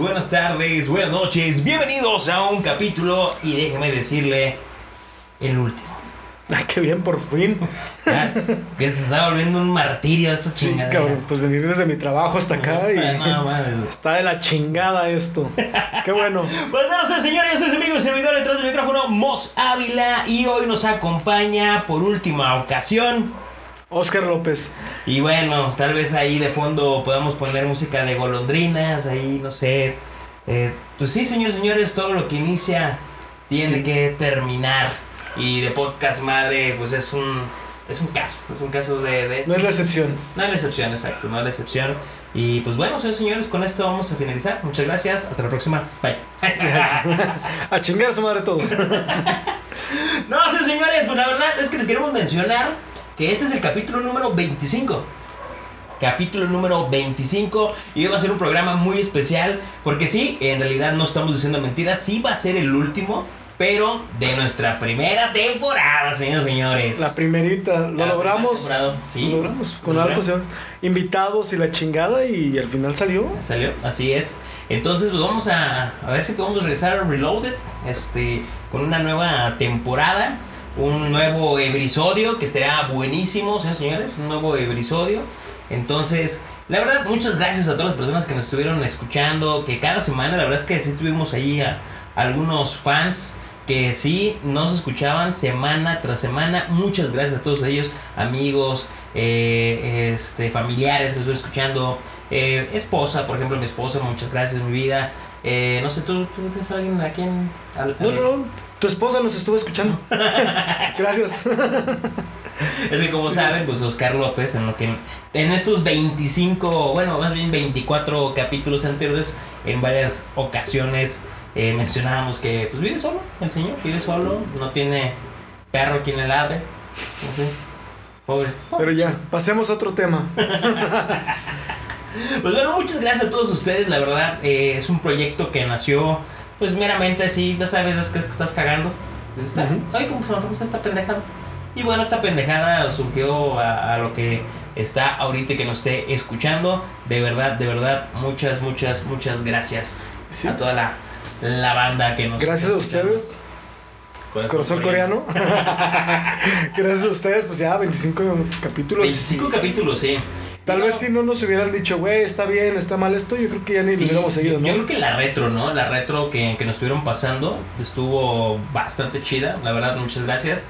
buenas tardes, buenas noches, bienvenidos a un capítulo y déjeme decirle el último. Ay, qué bien, por fin. Ya, que se está volviendo un martirio esta Sí, chingada. cabrón, pues venir desde mi trabajo hasta acá y No, mames. está de la chingada esto. Qué bueno. Pues bueno, sí, señores, yo soy su amigo y servidor detrás del micrófono, Mos Ávila, y hoy nos acompaña por última ocasión. Oscar López. Y bueno, tal vez ahí de fondo podamos poner música de golondrinas, ahí no sé. Eh, pues sí, señores, señores, todo lo que inicia tiene que terminar. Y de podcast madre, pues es un, es un caso, es un caso de... de No es la excepción. no es la excepción, exacto, no es la excepción. Y pues bueno, señores, señores, con esto vamos a finalizar. Muchas gracias, hasta la próxima. Bye. A chingar a su madre todos. No, sí, señores, pues la verdad es que les queremos mencionar que este es el capítulo número 25. Capítulo número 25 y hoy va a ser un programa muy especial porque sí, en realidad no estamos diciendo mentiras, sí va a ser el último, pero de nuestra primera temporada, señores, señores. La primerita. Lo La logramos. sí. Lo logramos. Con altos invitados y la chingada y al final salió. Salió, así es. Entonces, pues vamos a, a ver si podemos regresar a Reloaded este, con una nueva temporada, un nuevo episodio que será buenísimo, señores un nuevo episodio. Entonces, la verdad, muchas gracias a todas las personas que nos estuvieron escuchando, que cada semana, la verdad es que sí tuvimos ahí a, algunos fans que sí nos escuchaban semana tras semana. Muchas gracias a todos ellos, amigos, eh, este, familiares que estuve escuchando. Eh, esposa, por ejemplo, mi esposa, muchas gracias, mi vida. Eh, no sé, ¿tú, tú tienes a alguien a quien? No, no, no. Tu esposa nos estuvo escuchando. Gracias. Es que como Sí. saben, pues Oscar López, en lo que en estos 25, bueno, más bien 24 capítulos anteriores, en varias ocasiones eh, mencionábamos que pues vive solo, el señor vive solo, no tiene perro quien le ladre. No sé. Pobre, Pero ya, pasemos a otro tema. Pues bueno, muchas gracias a todos ustedes. La verdad, eh, es un proyecto que nació, pues meramente así, ya sabes, es que, es que estás cagando. Dices, "Ah, Ujú. Ay, como que se me gusta esta pendejada. Y bueno, esta pendejada surgió a, a lo que está ahorita y que nos esté escuchando. De verdad, de verdad, muchas, muchas, muchas gracias Sí. a toda la, la banda que nos Gracias a ustedes. Corazón coreano. Gracias a ustedes, pues ya 25 capítulos. 25 capítulos, sí. Tal vez si no nos hubieran dicho, güey, está bien, está mal esto, yo creo que ya ni Sí, lo hubiéramos seguido, yo, ¿no? yo creo que la retro, ¿no? La retro que, que nos estuvieron pasando estuvo bastante chida, la verdad, muchas gracias.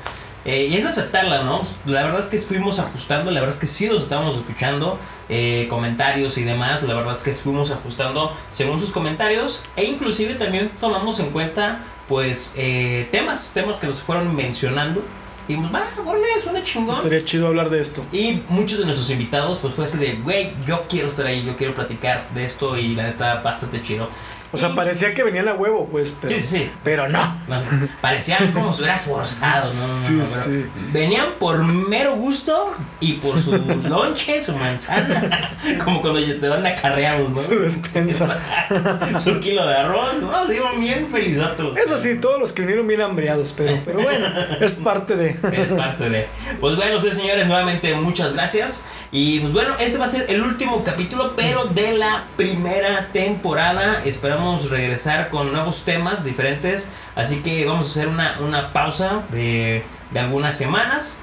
Eh, y es aceptarla, ¿no? La verdad es que fuimos ajustando, la verdad es que sí los estábamos escuchando, eh, comentarios y demás, la verdad es que fuimos ajustando según sus comentarios e inclusive también tomamos en cuenta, pues, eh, temas, temas que nos fueron mencionando. Y pues, va, órale, suena chingón. Estaría chido hablar de esto. Y muchos de nuestros invitados, pues fue así de, güey, yo quiero estar ahí, yo quiero platicar de esto y la neta, bastante chido. O sea, parecía que venían a huevo, pues, pero, Sí, sí, pero no. No, parecía como si hubiera forzado, ¿no? Sí, no, sí. Venían por mero gusto y por su lonche, su manzana, como cuando te van acarreados, Su ¿no? despensa. su kilo de arroz, ¿no? Se iban bien felizotes los Eso sí, todos los que vinieron bien hambriados, pero, pero bueno, es parte de. Es parte de. Pues bueno, sí, señores, nuevamente muchas gracias. Y pues bueno, este va a ser el último capítulo, pero de la primera temporada. Esperamos regresar con nuevos temas diferentes. Así que vamos a hacer una, una pausa de, de algunas semanas.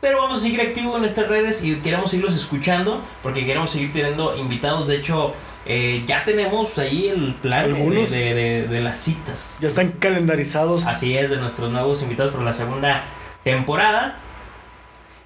Pero vamos a seguir activos en nuestras redes y queremos seguirlos escuchando porque queremos seguir teniendo invitados. De hecho, eh, ya tenemos ahí el plan de, de- de- de las citas. Ya están calendarizados. Así es, de nuestros nuevos invitados por la segunda temporada.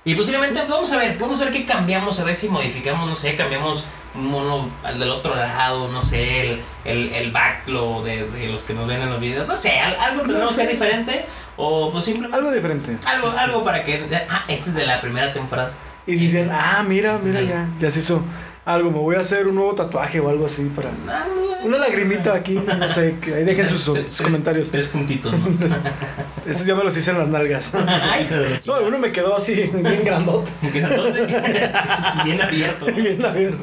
Y posiblemente vamos a ver, vamos a ver qué cambiamos, a ver si modificamos, no sé, cambiamos un mono al del otro lado, no sé, el, el, el backlo de, de los que nos ven en los videos, no sé, al- algo que No sea diferente, o pues simplemente Algo diferente. algo, algo para que, ah, este es de la primera temporada. Y dicen, ah, mira, mira, ya, ya se hizo algo. Me voy a hacer un nuevo tatuaje o algo así para. Ah, Una lagrimita aquí, no sé, que ahí dejen sus, Tres- sus tres- comentarios. Tres puntitos, ¿no? Esos ya me los hice en las nalgas. Ay, hijo de la No, uno me quedó así, bien grandote. Grandote. Bien abierto. ¿no? Bien abierto.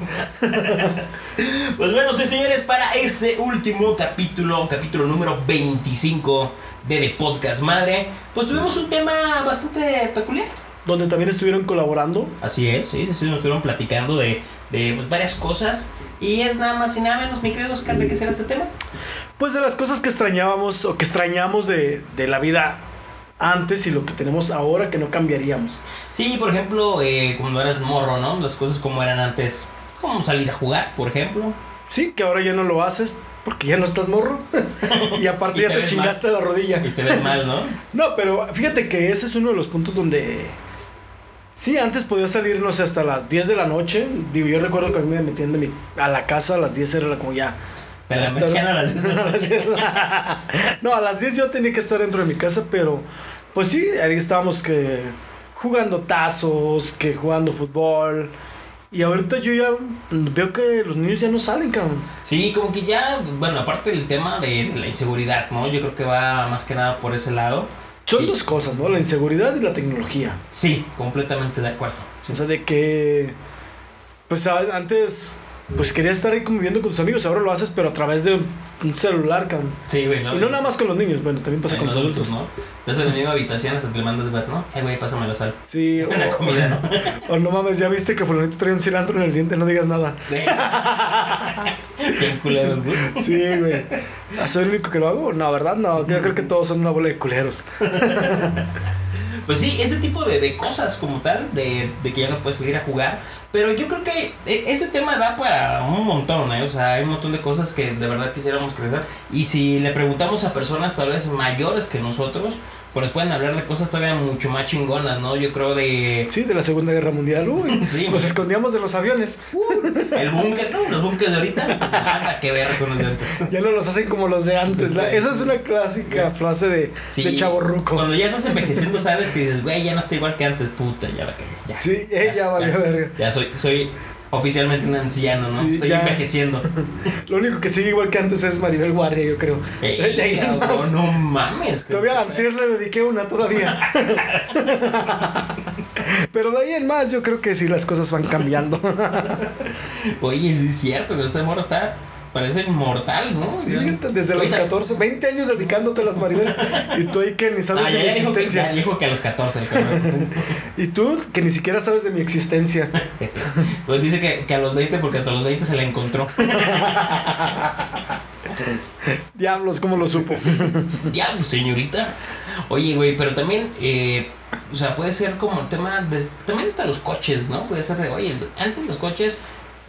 Pues bueno, sí, señores, para este último capítulo, capítulo número 25 de The Podcast Madre, pues tuvimos un tema bastante peculiar. Donde también estuvieron colaborando. Así es, sí, sí, sí, nos estuvieron platicando de, de pues, varias cosas. Y es nada más y nada menos, mi querido Oscar, ¿de qué será este tema? Pues de las cosas que extrañábamos o que extrañamos de, de la vida antes y lo que tenemos ahora que no cambiaríamos. Sí, por ejemplo, eh, cuando eras morro, ¿no? Las cosas como eran antes, como salir a jugar, por ejemplo. Sí, que ahora ya no lo haces porque ya no estás morro. y aparte Y ya te te, chingaste la rodilla. Y te ves mal, ¿no? No, pero fíjate que ese es uno de los puntos donde... Sí, antes podía salir, no sé, hasta las 10 de la noche. Digo, yo recuerdo que a mí me metían de mi, a la casa a las 10 era como ya... La Hasta- metían a las no, a las 10 yo tenía que estar dentro de mi casa, pero pues sí, ahí estábamos que jugando tazos, que jugando fútbol. Y ahorita yo ya veo que los niños ya no salen, cabrón. Sí, como que ya, bueno, aparte del tema de, de la inseguridad, ¿no? Yo creo que va más que nada por ese lado. Son Sí. dos cosas, ¿no? La inseguridad y la tecnología. Sí, completamente de acuerdo. O sea, de que, pues antes, pues querías estar ahí conviviendo con tus amigos, ahora lo haces, pero a través de un celular, cabrón. Sí, güey, Y no nada más con los niños, bueno, también pasa con los adultos. ¿no? Estás en la misma habitación hasta te le mandas ver, ¿no? Eh, güey, pásame la sal. Sí, Una o, comida, ¿no? o no mames, ya viste que fulanito trae un cilantro en el diente, no digas nada. Bien culeros, tú. Sí, güey. ¿Ah, ¿Soy el único que lo hago? No, ¿verdad? No, yo creo que todos son una bola de culeros. Pues sí, ese tipo de, de cosas como tal, de, de que ya no puedes salir a jugar. Pero yo creo que e- ese tema da para un montón, ¿eh? O sea, hay un montón de cosas que de verdad quisiéramos crecer. Y si le preguntamos a personas tal vez mayores que nosotros, pues pueden hablar de cosas todavía mucho más chingonas, ¿no? Yo creo de... Sí, de la Segunda Guerra Mundial. Uy, Sí, nos escondíamos de los aviones. El búnker, ¿no? Los búnkers de ahorita, nada que ver con los de antes. Ya no los hacen como los de antes. La- esa es una clásica frase de, Sí, de chavo ruco. Cuando ya estás envejeciendo, sabes que dices, güey, ya no está igual que antes, puta, ya la cagué. Ya, Sí, eh, ya valió verga. ya soy, soy oficialmente un anciano, ¿no? Sí, Estoy ya. envejeciendo. Lo único que sigue igual que antes es Maribel Guardia, yo creo. Ey, De ahí en cabrón, más. no mames. Todavía a cabrón. Antier le dediqué una todavía. Pero de ahí en más yo creo que sí las cosas van cambiando. Oye, sí es cierto, que este morro está, parece inmortal, ¿no? Sí, desde los sa- 14, 20 años dedicándote a las Maribel. Y tú ahí que ni sabes Ah, de ya, mi ya dijo que, ya existencia. dijo que a los 14 el cabrón. Y tú que ni siquiera sabes de mi existencia. Pues dice que, que a los 20 porque hasta los 20 se la encontró. Diablos, ¿cómo lo supo? Diablo, señorita. Oye, güey, pero también, eh, o sea, puede ser como el tema, de, también hasta los coches, ¿no? Puede ser de, oye, antes los coches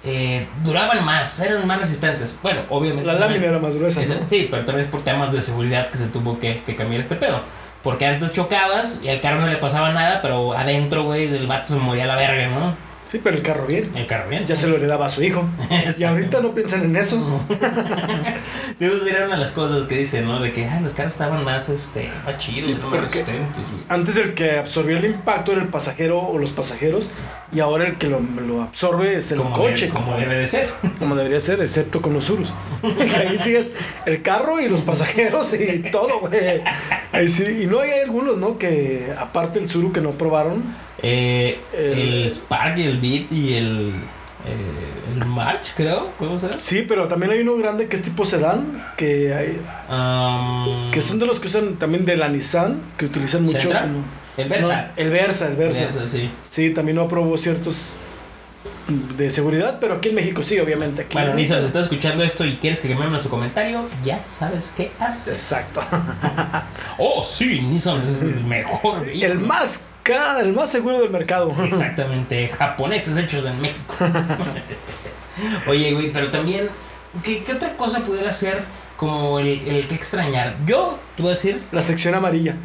eh, duraban más, eran más resistentes. Bueno, obviamente. La lámina era más gruesa. Sí, pero también es por temas de seguridad que se tuvo que, que cambiar este pedo. Porque antes chocabas y al carro no le pasaba nada, pero adentro, güey, del vato se moría la verga, ¿no? Sí, pero el carro bien. El carro bien. Ya se lo heredaba a su hijo. Y ahorita no piensan en eso. Digo, esa era una de las cosas que dicen, ¿no? De que ay, los carros estaban más, este, más chidos, Sí, más resistentes, güey. Antes el que absorbió el impacto era el pasajero o los pasajeros. Y ahora el que lo, lo absorbe es el Como coche. debe- como debe de ser. como debería ser, excepto con los Urus. Ahí sí es el carro y los pasajeros y todo, güey. Ahí sí. Y no hay algunos, ¿no? Que aparte el Suru que no probaron. Eh, El- el Spark y el Beat y el, eh, el March, creo, ¿cómo se? Sí, pero también hay uno grande que es tipo sedán. Que, hay, Um, que son de los que usan también de la Nissan. Que utilizan mucho. El Versa. No, el Versa, el Versa. Versa, sí. Sí, también no aprobó ciertos de seguridad, pero aquí en México sí, obviamente. Aquí Bueno, Nisa, si estás escuchando esto y quieres que cambiemos nuestro comentario, ya sabes qué haces. Exacto. Oh, sí, Nissan es el mejor. El más ca- el más seguro del mercado. Exactamente, japoneses hechos en México. Oye, güey, pero también, ¿qué, qué otra cosa pudiera ser como el, el que extrañar? Yo, te voy a decir, La sección amarilla.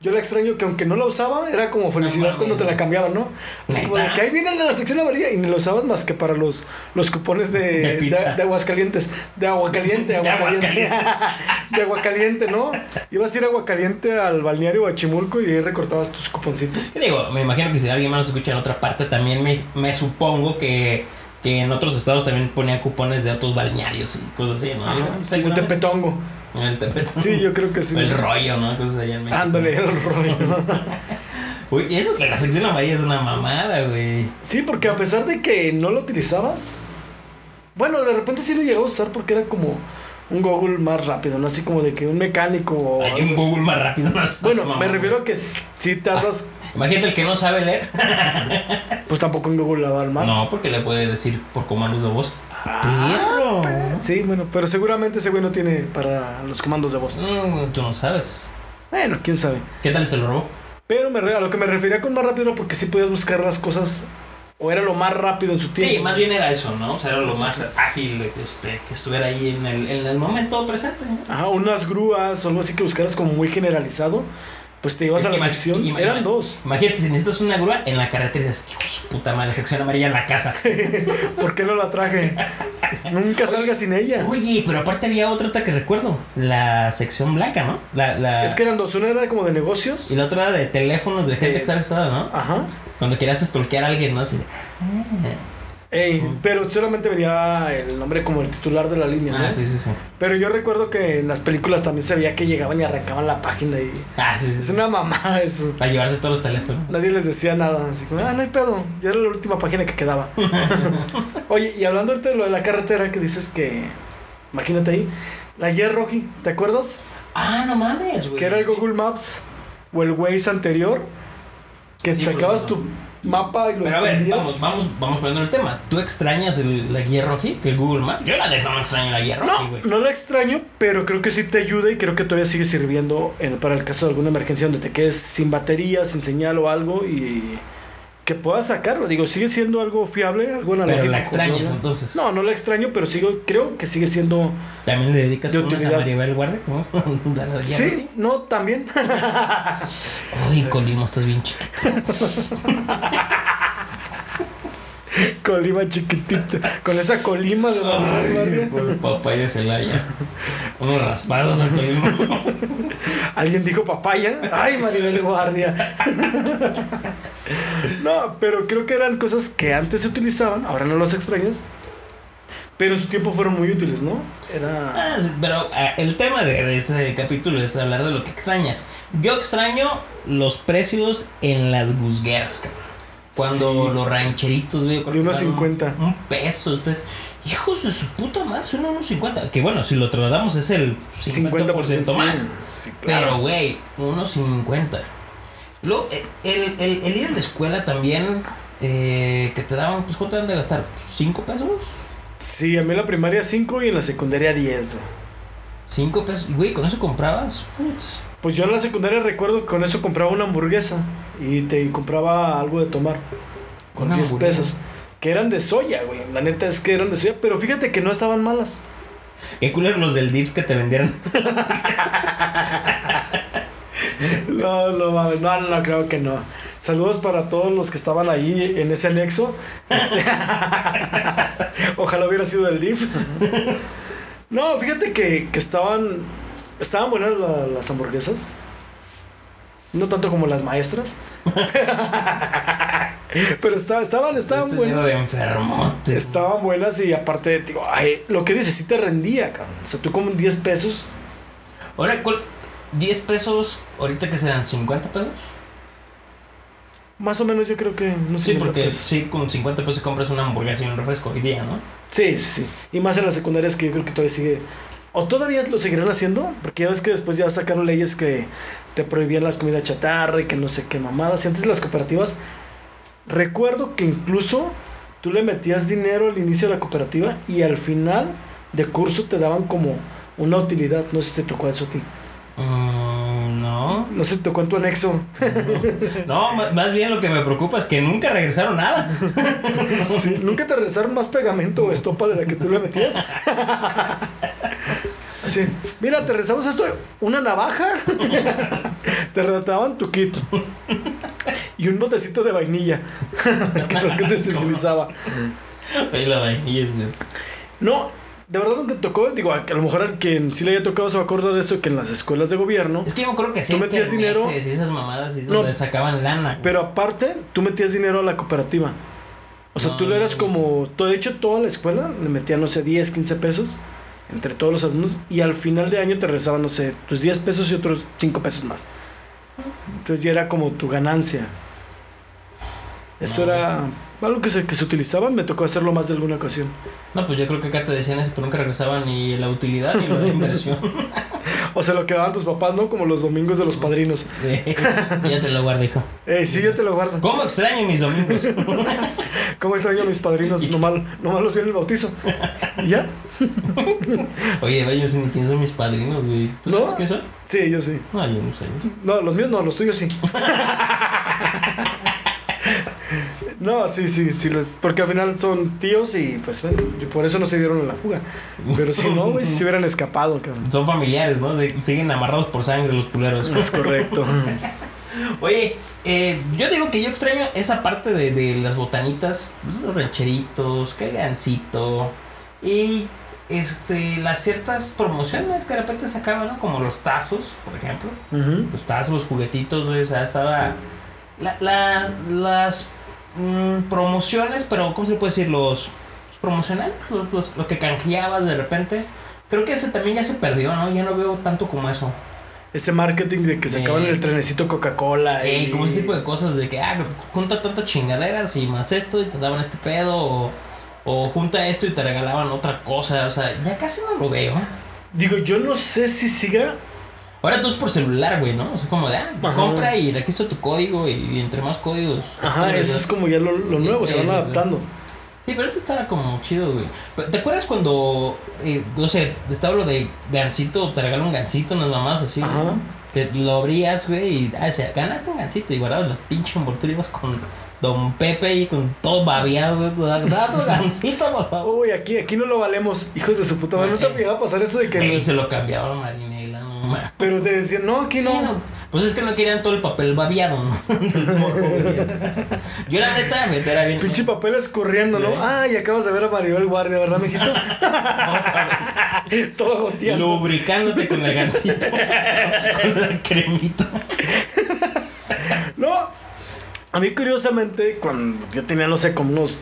Yo la extraño que aunque no la usaba, era como felicidad cuando te la cambiaban, ¿no? Así como de que ahí viene el de la sección amarilla y ni lo usabas más que para los, los cupones de, De de, de aguascalientes. De aguacaliente, De aguacaliente. De aguacaliente, ¿no? Ibas a ir a aguacaliente al balneario Huachimulco y ahí recortabas tus cuponcitos. ¿qué digo? Me imagino que si alguien más nos escucha en otra parte, también me, me supongo que, que en otros estados también ponían cupones de otros balnearios y cosas así, ¿no? Ajá, sí, tepetongo. El tepetón. Sí, yo creo que sí. El rollo, ¿no? Cosas allá en México. Ándale, el rollo. Uy, eso de la sección amarilla es una mamada, güey. Sí, porque a pesar de que no lo utilizabas, bueno, de repente sí lo llegamos a usar porque era como un Google más rápido, ¿no? Así como de que un mecánico o Hay un. Google más rápido. no Bueno, me refiero a que si tardas Imagínate el que no sabe leer. Pues tampoco en Google la va a armar. No, porque le puede decir por comandos de voz. Ah, Perro. Sí, bueno, pero seguramente ese güey no tiene para los comandos de voz. Mm, tú no sabes. Bueno, quién sabe. ¿Qué tal se lo robó? Pero me a lo que me refería con más rápido era porque sí podías buscar las cosas o era lo más rápido en su tiempo. Sí, más bien era eso, ¿no? O sea, era lo más ágil este, que estuviera ahí en el, en el momento presente. ¿no? Ajá, unas grúas o algo así que buscaras como muy generalizado. Pues te ibas a la sección. Eran dos. Imagínate, si necesitas una grúa en la carretera y dices, hijo de su puta madre, sección amarilla en la casa. ¿Por qué no la traje? Nunca salga sin ella. Oye, pero aparte había otra otra que recuerdo, la sección blanca, ¿no? La, la... Es que eran dos. Una era como de negocios. Y la otra era de teléfonos de gente Eh, que estaba ¿no? Ajá. Cuando querías stalkear a alguien, ¿no? Así de, Ey, pero solamente venía el nombre como el titular de la línea, ¿no? Ah, sí, sí, sí. Pero yo recuerdo que en las películas también se veía que llegaban y arrancaban la página y... Ah, sí, sí. Es una mamada eso. Para llevarse todos los teléfonos. Nadie les decía nada, así como, ah, no hay pedo, ya era la última página que quedaba. Oye, y hablando ahorita de lo de la carretera que dices que, imagínate ahí, la guía roji, ¿te acuerdas? Ah, no mames, güey. Que era el Google Maps o el Waze anterior, que Sí, sacabas tu mapa y lo Pero a ver, vamos, vamos, vamos poniendo el tema. ¿Tú extrañas el- la guía roji que el Google Maps? Yo la neta no extraño la guía roji, No, güey. no la extraño, pero creo que sí te ayuda y creo que todavía sigue sirviendo en- para el caso de alguna emergencia donde te quedes sin batería, sin señal o algo y que puedas sacarlo. Digo, sigue siendo algo fiable, algo analógico. Pero la extrañas, confiable. entonces. No, no la extraño, pero sigo, creo que sigue siendo... ¿También le dedicas De a. Maribel Guardia? ¿Cómo? ¿Da la guía Sí, no, también. Uy, Colimo, estás bien chiquito. colima chiquitito. Con esa colima de Ay, por papaya Celaya. Unos raspados a Colimo. Alguien dijo papaya. Ay, Maribel Guardia. no, pero creo que eran cosas que antes se utilizaban, ahora no las extrañas. Pero en su tiempo fueron muy útiles, ¿no? Era. Ah, pero ah, el tema de, de este capítulo es hablar de lo que extrañas. Yo extraño los precios en las busgueras, cabrón. Cuando Sí. los rancheritos, güey, De unos costaban 50. Un peso, después. Hijos de su puta madre, son unos 50. Que bueno, si lo trasladamos es el 50%, más. sí, sí, claro. Pero, güey, unos 50. Luego, eh, el, el- el ir a la escuela también, eh, que te daban, pues, ¿cuánto han de gastar? ¿5 pesos? Sí, a mí en la primaria 5 y en la secundaria 10. güey. ¿5 pesos? Güey, ¿con eso comprabas? Putz. Pues yo en la secundaria recuerdo que con eso compraba una hamburguesa y te compraba algo de tomar. Con Una 10 hamburguesa. pesos. Que eran de soya, güey. La neta es que eran de soya, pero fíjate que no estaban malas. Qué culeros los del DIF que te vendieron. No, no, mames, no, no, creo que no. Saludos para todos los que estaban ahí en ese anexo. Este, Ojalá hubiera sido del DIF. No, fíjate que, que estaban. Estaban buenas la- las hamburguesas. No tanto como las maestras. Pero esta- estaban, estaban Este lleno buenas. de enfermote. Estaban buenas y aparte, digo, ay, lo que dices, sí te rendía, cabrón. O sea, tú como 10 pesos. Ahora, ¿cuál? 10 pesos, ahorita que serán 50 pesos. Más o menos yo creo que no Sí, 50 porque pesos. sí, con 50 pesos compras una hamburguesa y un refresco hoy día, ¿no? Sí, sí. Y más en las secundarias que yo creo que todavía sigue. O todavía lo seguirán haciendo, porque ya ves que después ya sacaron leyes que te prohibían las comidas chatarra y que no sé qué mamadas. Y antes las cooperativas, recuerdo que incluso tú le metías dinero al inicio de la cooperativa y al final de curso te daban como una utilidad. No sé si te tocó eso a ti. Mm, no. No te tocó en tu anexo. No, más, más bien lo que me preocupa es que nunca regresaron nada. Sí, ¿Nunca te regresaron más pegamento o estopa de la que tú le metías? Así, mira, te regresamos esto, una navaja. te regresaban tu kit. Y un botecito de vainilla. que lo que te utilizaba. Ahí la vainilla es. No, de verdad te tocó. Digo, a que lo mejor al quien sí le haya tocado se va a acordar de eso, que en las escuelas de gobierno. Es que yo acuerdo que sí. ¿Tú metías dinero? Y esas mamadas y No. donde sacaban lana. güey. Pero aparte, tú metías dinero a la cooperativa. O sea, No, tú le eras como. De hecho, toda la escuela le metían, no sé, 10, 15 pesos entre todos los alumnos. Y al final de año te regresaban, no sé, tus 10 pesos y otros 5 pesos más. Entonces ya era como tu ganancia. Eso No. era algo que se, que se utilizaba, me tocó hacerlo más de alguna ocasión. No, pues yo creo que acá te decían eso, pero nunca regresaban ni la utilidad ni la inversión. O sea, lo que daban tus papás, ¿no? Como los domingos de los padrinos. ya te lo guardé, hijo. Eh, sí, yo te lo guardo. ¿Cómo extraño mis domingos? ¿Cómo extraño a mis padrinos? Nomás, nomás los vi en el bautizo. ¿Y ya? Oye, yo sé ni quién son mis padrinos, güey. ¿Tú ¿No? sabes quién son? Sí, yo sí. No, yo no sé. No, los míos no, los tuyos sí. No, sí, sí, sí, los- porque al final son tíos y pues bueno, por eso no se dieron la fuga. Pero si no, güey, si se hubieran escapado, cabrón. Son familiares, ¿no? De- siguen amarrados por sangre los culeros. Es correcto. Oye, eh, yo digo que yo extraño esa parte de, de las botanitas, los rancheritos, que el gancito y este las ciertas promociones que de repente sacaban, ¿no? Como los tazos, por ejemplo. Los tazos, los juguetitos, güey, o sea, estaba... La, la- las mm, promociones, pero ¿cómo se puede decir? Los, los promocionales, los, los- lo que canjeabas de repente. Creo que ese también ya se perdió, ¿no? Ya no veo tanto como eso. Ese marketing de que se Sí. acaban en el trenecito Coca-Cola. Eh, y- como ese tipo de cosas de que, ah, junta tantas chingaderas y más esto y te daban este pedo o, o junta esto y te regalaban otra cosa, o sea, ya casi no lo veo. Digo, yo no sé si siga. Ahora tú es por celular, güey, ¿no? O sea, como de, ah, Ajá. compra y registra tu código y, entre más códigos. Ajá, eso es como ya lo, lo nuevo, se van adaptando. Sí, pero este estaba como chido, güey. ¿Te acuerdas cuando, eh, no sé, estaba lo de gancito, te regalan un gancito, unas mamás así? güey? Te lo abrías, güey, y, ah, o sea, ganaste un gancito y guardabas la pinche envoltura y ibas con Don Pepe y con todo babeado, güey. Da otro gancito, por favor. Uy, aquí, aquí no lo valemos, hijos de su puta madre. ¿No te Eh. llegaba a pasar eso de que.? Y se lo cambiaba mames. Pero te decían, no, aquí no. Sí, no. Pues es que no querían todo el papel babeado, ¿no? Del morro, güey. Yo la neta, me era bien. Pinche papel escurriendo, ¿no? Ay, acabas de ver a Maribel Guardia, ¿verdad, mijito? Vez. Todo goteando. Lubricándote con el gancito. con la cremita. No. A mí, curiosamente, cuando yo tenía, no sé, como unos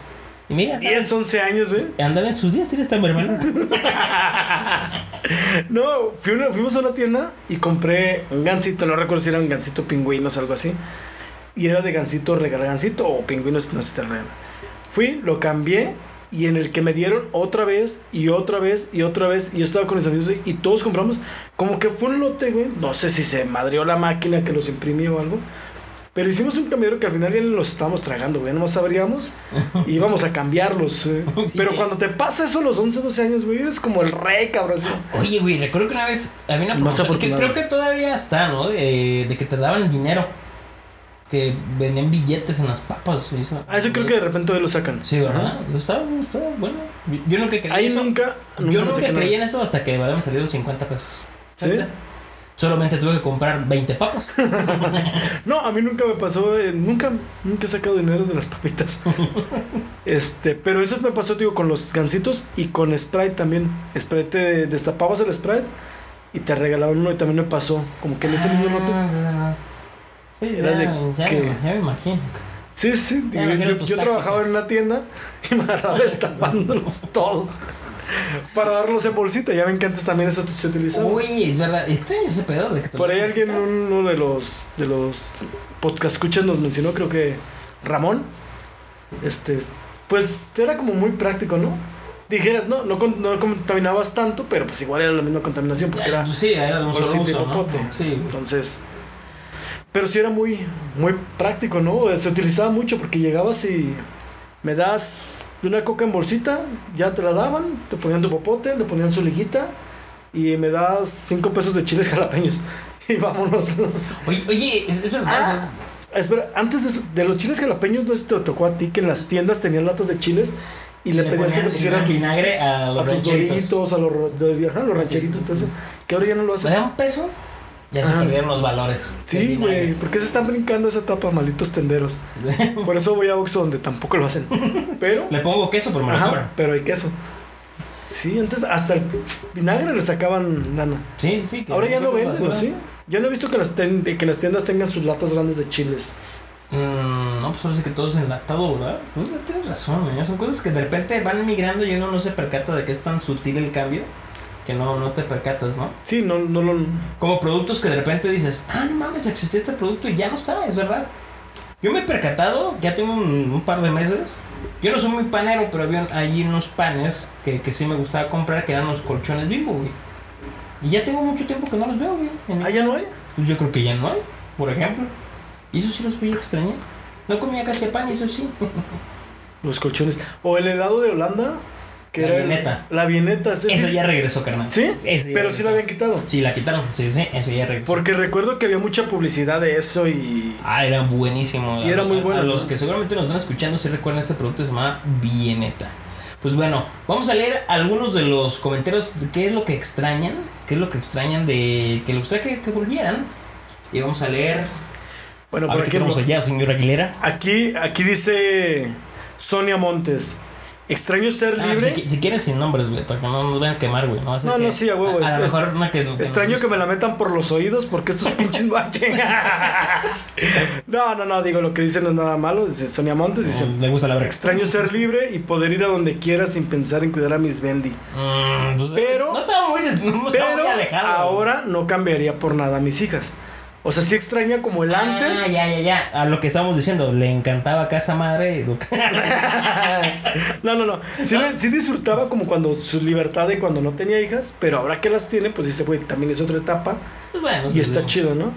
Y mira, 10, 11 años, ¿eh? andaba en sus días, tiene esta mermelada. No, fui una- fuimos a una tienda y compré un gansito, no recuerdo si era un gansito pingüinos o algo así. Y era de gansito regal gansito o pingüinos, no sé si te regalan. Fui, lo cambié y en el que me dieron otra vez y otra vez y otra vez. Y yo estaba con mis amigos y todos compramos. Como que fue un lote, güey. No sé si se madreó la máquina que los imprimió o algo. Pero hicimos un cambiadero que al final ya los estábamos tragando, güey. Nomás abríamos y íbamos a cambiarlos, güey. Sí, Pero cuando te pasa eso a los 11, 12 años, güey, eres como el rey, cabrón. Oye, güey, recuerdo que una vez había una promoción que creo que todavía está, ¿no? De, de que te daban dinero. Que vendían billetes en las papas. y Eso. Ah, eso creo que de repente lo sacan. Sí, ¿verdad? Estaba, estaba bueno. Yo- nunca creí Ahí eso. nunca, nunca Yo nunca creí nada. en eso hasta que verdad me salieron 50 pesos. ¿Sí? ¿Neta? Solamente tuve que comprar 20 papas. No, a mí nunca me pasó, eh, nunca, nunca he sacado dinero de las papitas. este, pero eso me pasó, digo, con los gancitos y con Sprite también. Sprite, te destapabas el Sprite y te regalaban uno y también me pasó, como que en ese mismo lote. Ah, Sí, Era ya, de ya, que- ya me imagino. Sí, sí, digo, yo, yo trabajaba en una tienda y me agarraba destapándolos todos para darlos en bolsita. Ya ven que antes también eso se utilizaba. Uy, es verdad. Extraño ese pedo de que te Por ahí alguien, uno de los de los podcast escuchas nos mencionó, creo que Ramón. Este, pues era como muy práctico, ¿no? Dijeras, no, no, no contaminabas tanto, pero pues igual era la misma contaminación porque era Sí, era de un solo bolsita y uso, ¿no? popote. Sí. Entonces, pero sí era muy, muy práctico, ¿no? Se utilizaba mucho porque llegabas y me das una coca en bolsita, ya te la daban, te ponían tu popote, le ponían su liguita y me das cinco pesos de chiles jalapeños. Y vámonos. Oye, oye, es, es verdad. Ah, espera, antes de, eso, de los chiles jalapeños, ¿no te tocó a ti que en las tiendas tenían latas de chiles y le, pedías que te pusieran le vinagre a a los tus rancheritos. doritos, a los, rancheritos, todo eso? Que ahora ya no lo ¿Me hacen. da un peso? Ya se Ah. perdieron los valores. Sí, güey, ¿por qué se están brincando esa etapa, malditos tenderos? Por eso voy a Oxxo donde tampoco lo hacen. Pero, Le pongo queso, pero me ajá, pero hay queso. Sí, antes hasta el vinagre le sacaban lana. Sí, sí. que Ahora ya no venden. ¿sí? Yo no he visto que las, ten- que las tiendas tengan sus latas grandes de chiles. Mm, no, pues parece que todo es enlatado, ¿verdad? Pues tienes razón, güey. Son cosas que de repente van migrando y uno no se percata de que es tan sutil el cambio que no, no te percatas, ¿no? Sí, no, no lo... Como productos que de repente dices, ah, no mames, existía este producto y ya no está, es verdad. Yo me he percatado, ya tengo un, un par de meses. Yo no soy muy panero, pero había hay unos panes que, que sí me gustaba comprar que eran los colchones bimbo, güey. Y ya tengo mucho tiempo que no los veo, güey. ¿Ah, ya no hay? Pues yo creo que ya no hay, por ejemplo. Y eso sí los voy a extrañar. No comía casi pan y eso sí. Los colchones. O el helado de Holanda. Que La era vieneta. La vieneta. ese Eso sí- ya regresó, carnal. ¿Sí? Eso ya Pero sí lo habían quitado. Sí, la quitaron. Sí, sí, eso ya regresó. Porque recuerdo que había mucha publicidad de eso y. Ah, era buenísimo. Y era muy a- bueno, A los que seguramente nos están escuchando si recuerdan este producto se llama Vieneta. Pues bueno, vamos a leer algunos de los comentarios de qué es lo que extrañan, qué es lo que extrañan de que les gustaría que, que volvieran. Y vamos a leer. Bueno, por qué tenemos allá, señor Aguilera. aquí, aquí dice Sonia Montes. Extraño ser Ah, libre. si, qui- si quieren sin nombres, güey, para que no nos vayan a quemar, güey. No, No, sí, a huevo, A, a lo mejor una que. que Extraño nos- que me la metan por los oídos porque estos pinches bachen. no, no, no, digo, lo que dice no es nada malo. Dice Sonia Montes, dice, Mm, gusta la verga. extraño ser libre y poder ir a donde quiera sin pensar en cuidar a mis Bendy. Mm, pues, Pero- No estaba muy, no estaba Pero muy alejado. ahora no cambiaría por nada a mis hijas. O sea, sí extraña como el antes. Ah, ya, ya, ya. A lo que estábamos diciendo, le encantaba Casa Madre. educar. no, no, no. Sí, le- sí disfrutaba como cuando su libertad de cuando no tenía hijas, pero ahora que las tiene, pues dice, güey, también es otra etapa Pues bueno, y pues, está eh, chido, ¿no?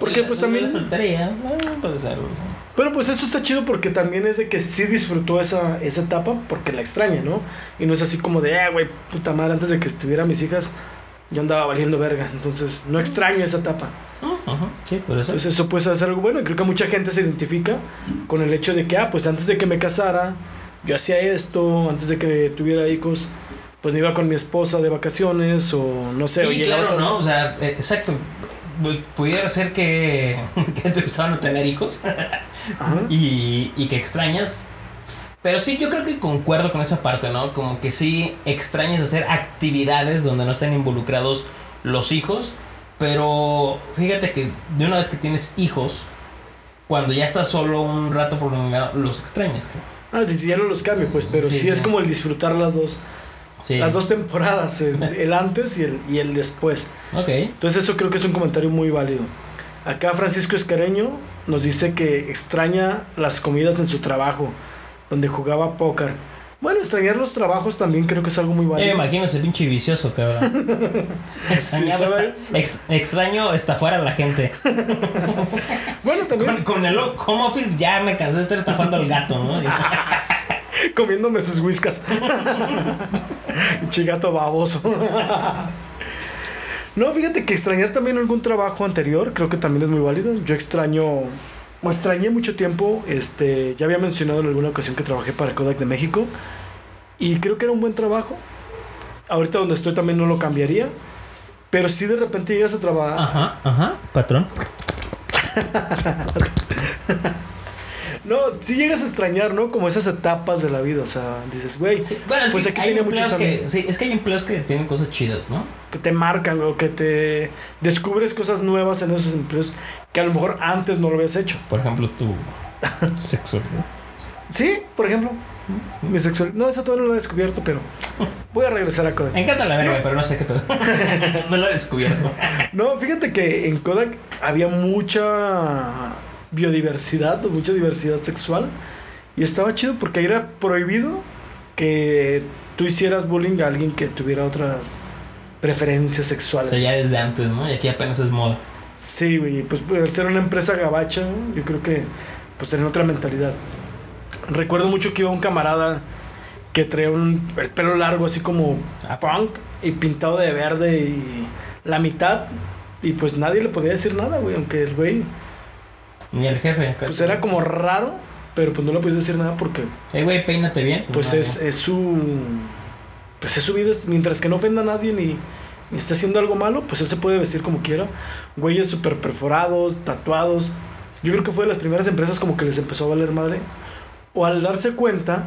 Porque la- pues la- también... La soltería, eh, puede ser. o sea. Pero pues eso está chido porque también es de que sí disfrutó esa, esa etapa porque la extraña, ¿no? Y no es así como de, ah, güey, puta madre, antes de que estuviera mis hijas, yo andaba valiendo verga. Entonces, no extraño esa etapa. Ajá, Sí, por eso. Entonces, eso puede ser algo bueno. Y creo que mucha gente se identifica con el hecho de que, ah, pues antes de que me casara, yo hacía esto, antes de que tuviera hijos, pues me iba con mi esposa de vacaciones o no sé. sí, claro, ¿no? O sea, eh, exacto. Pu- Pudiera ser que, que te gustaban no tener hijos y, y que extrañas. Pero sí, yo creo que concuerdo con esa parte, ¿no? Como que sí extrañas hacer actividades donde no estén involucrados los hijos. Pero fíjate que de una vez que tienes hijos, cuando ya estás solo un rato prolongado, los extrañas, creo. Ah, dice, ya no los cambio, pues, pero sí, Sí, es sí. como el disfrutar las dos. Sí. Las dos temporadas, el, el antes y el, y el después. Ok. Entonces eso creo que es un comentario muy válido. Acá Francisco Escareño nos dice que extraña las comidas en su trabajo, donde jugaba póker. Bueno, extrañar los trabajos también creo que es algo muy Ya me válido. imagino ese pinche vicioso, cabrón. Extrañaba Sí, esta- ex- extraño estafar a la gente. Bueno, también Con, con el home office ya me cansé de estar estafando al gato, ¿no? comiéndome sus whiskas. Chigato baboso. no, fíjate que extrañar también algún trabajo anterior creo que también es muy válido. Yo extraño, o extrañé mucho tiempo, este, ya había mencionado en alguna ocasión que trabajé para Kodak de México y creo que era un buen trabajo. Ahorita donde estoy también no lo cambiaría, pero si de repente llegas a trabajar, Ajá, ajá, patrón. no, si llegas a extrañar, ¿no? Como esas etapas de la vida, o sea, dices, güey, Sí, Bueno, es Pues aquí tenía muchos que, sí, es que hay empleos que tienen cosas chidas, ¿no? que te marcan o que te descubres cosas nuevas en esos empleos que a lo mejor antes no lo habías hecho. Por ejemplo, tu sexo. Sí, por ejemplo, mi sexualidad. No, esa todavía no la he descubierto, pero voy a regresar a Kodak. Me encanta la verga, pero no sé qué pedo. no lo he descubierto. No, fíjate que en Kodak había mucha biodiversidad o mucha diversidad sexual y estaba chido porque ahí era prohibido que tú hicieras bullying a alguien que tuviera otras preferencias O sexuales. sea, ya desde antes, ¿no? Y aquí apenas es moda. Sí, güey, pues por ser una empresa gabacha, yo creo que pues tener otra mentalidad. Recuerdo mucho que iba un camarada que traía un, el pelo largo así como Ah, punk y pintado de verde y la mitad y pues nadie le podía decir nada, güey, aunque el güey Ni el jefe. pues era como raro, pero pues no le podías decir nada porque Eh, güey, peínate bien. pues no, es, es su pues es su vida, mientras que no ofenda a nadie ni, ni esté haciendo algo malo, pues él se puede vestir como quiera. Güeyes súper perforados, tatuados. Yo creo que fue de las primeras empresas como que les empezó a valer madre. O al darse cuenta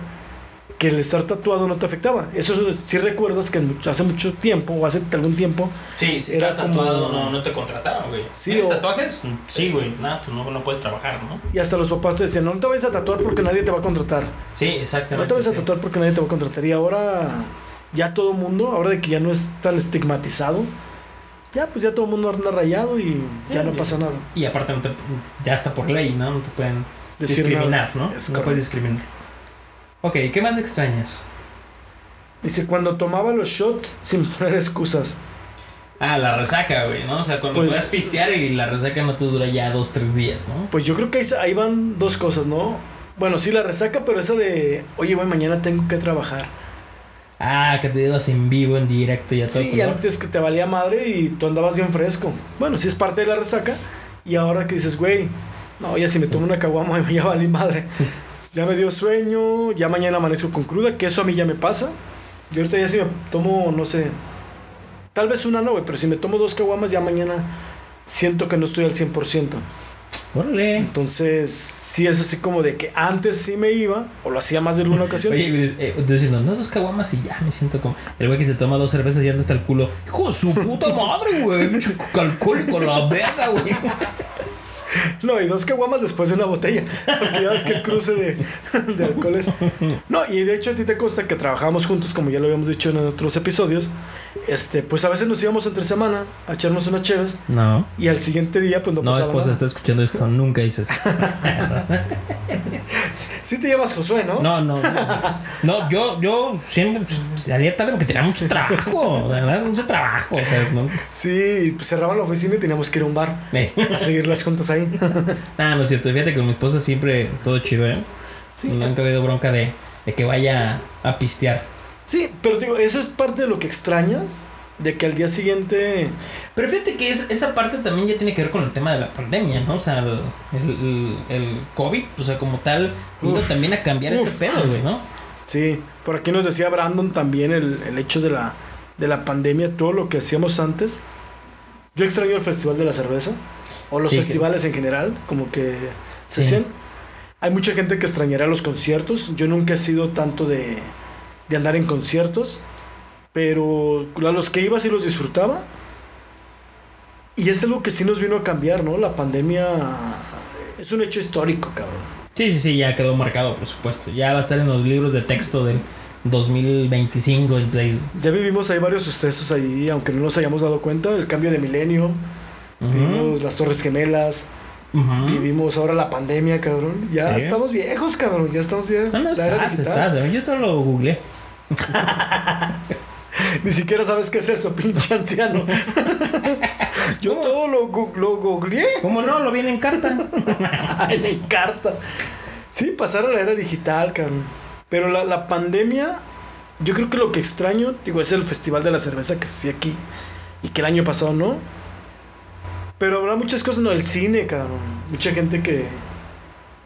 que el estar tatuado no te afectaba. Eso sí recuerdas que hace mucho tiempo, o hace algún tiempo, Sí, si Era estás como- tatuado no, no te contrataron, güey. Sí, ¿Tienes o- tatuajes? Sí, güey. Nada, pues no, no puedes trabajar, ¿no? y hasta los papás te decían, no te vayas a tatuar porque nadie te va a contratar. Sí, No exactamente. te vayas a tatuar porque nadie te va a contratar. Y ahora ya todo mundo, ahora de que ya no es tan estigmatizado, ya pues ya todo el mundo anda rayado y ya Sí, no pasa nada. Y aparte no te- ya está por ley, ¿no? No te pueden decir discriminar, nada. ¿no? Es no correcto. puedes discriminar. Ok, ¿qué más extrañas? Dice, cuando tomaba los shots sin poner excusas. Ah, la resaca, güey, ¿no? O sea, cuando Pues- puedes pistear y la resaca no te dura ya dos, tres días, ¿no? Pues yo creo que ahí, ahí van dos cosas, ¿no? Bueno, sí, la resaca, pero esa de, oye, güey, mañana tengo que trabajar. Ah, que te ibas en vivo, en directo y a todo Sí, color. antes que te valía madre y tú andabas bien fresco. Bueno, sí es parte de la resaca. Y ahora que dices, güey, no, ya si me tomo una caguama ya valí madre. Ya me dio sueño, ya mañana amanezco con cruda, que eso a mí ya me pasa. Yo ahorita ya si me tomo, no sé, tal vez una no, güey, pero si me tomo dos caguamas ya mañana siento que no estoy al 100%. Órale. Entonces, sí es así como de que antes sí me iba, o lo hacía más de una ocasión. Oye, eh, diciendo, no, dos caguamas y ya me siento como. El güey que se toma dos cervezas y anda hasta el culo. Hijo de su puta madre, güey. Pinche alcohólico, la verga, güey. No, y dos caguamas después de una botella. Porque ya ves que el cruce de, de alcoholes. No, y de hecho a ti te consta que trabajamos juntos, como ya lo habíamos dicho en otros episodios. Este, pues a veces nos íbamos entre semana a echarnos unas cheves No. y al siguiente día pues no, No, pasaba esposa, está escuchando esto. Nunca dices. Sí te llamas Josué, ¿no? No, no, no. No, yo, yo siempre pues, salía tarde porque tenía mucho trabajo. ¿Verdad? Mucho trabajo. O sea, no. Sí, pues cerraba la oficina y teníamos que ir a un bar Eh. a seguir las juntas ahí. Ah, no es cierto. Fíjate que con mi esposa siempre todo chido, ¿eh? Sí, Nunca ha habido bronca de, de que vaya a pistear. Sí, pero digo, eso es parte de lo que extrañas, de que al día siguiente... Pero fíjate que es- esa parte también ya tiene que ver con el tema de la pandemia, ¿no? O sea, el, el, el COVID, o sea, como tal, vino también a cambiar ese pedo, güey, ¿no? Sí, por aquí nos decía Brandon también el, el hecho de la, de la pandemia, todo lo que hacíamos antes. Yo extraño el Festival de la Cerveza, o los Sí, que- festivales en general, como que se Sí. Hay mucha gente que extrañará los conciertos. Yo nunca he sido tanto de, de andar en conciertos, pero a los que iba sí los disfrutaba. Y es algo que sí nos vino a cambiar, ¿no? La pandemia es un hecho histórico, cabrón. Sí, sí, sí, ya quedó marcado, por supuesto. Ya va a estar en los libros de texto del 2025, 26. Ya vivimos ahí varios sucesos ahí, aunque no nos hayamos dado cuenta, el cambio de milenio, vivimos las Torres Gemelas, vivimos ahora la pandemia, cabrón. Ya Sí. estamos viejos, cabrón, ya estamos bien. No, no, estás, estás. Yo te lo googleé. Ni siquiera sabes qué es eso, pinche anciano. Yo ¿Cómo? todo lo, lo googleé ¿Cómo no? Lo viene en carta. Ay, me encanta. Sí, pasar a la era digital, cabrón. Pero la, la pandemia, yo creo que lo que extraño, digo, es el Festival de la Cerveza que sí aquí y que el año pasado no. Pero habrá muchas cosas, no, el cine, cabrón. Mucha gente que,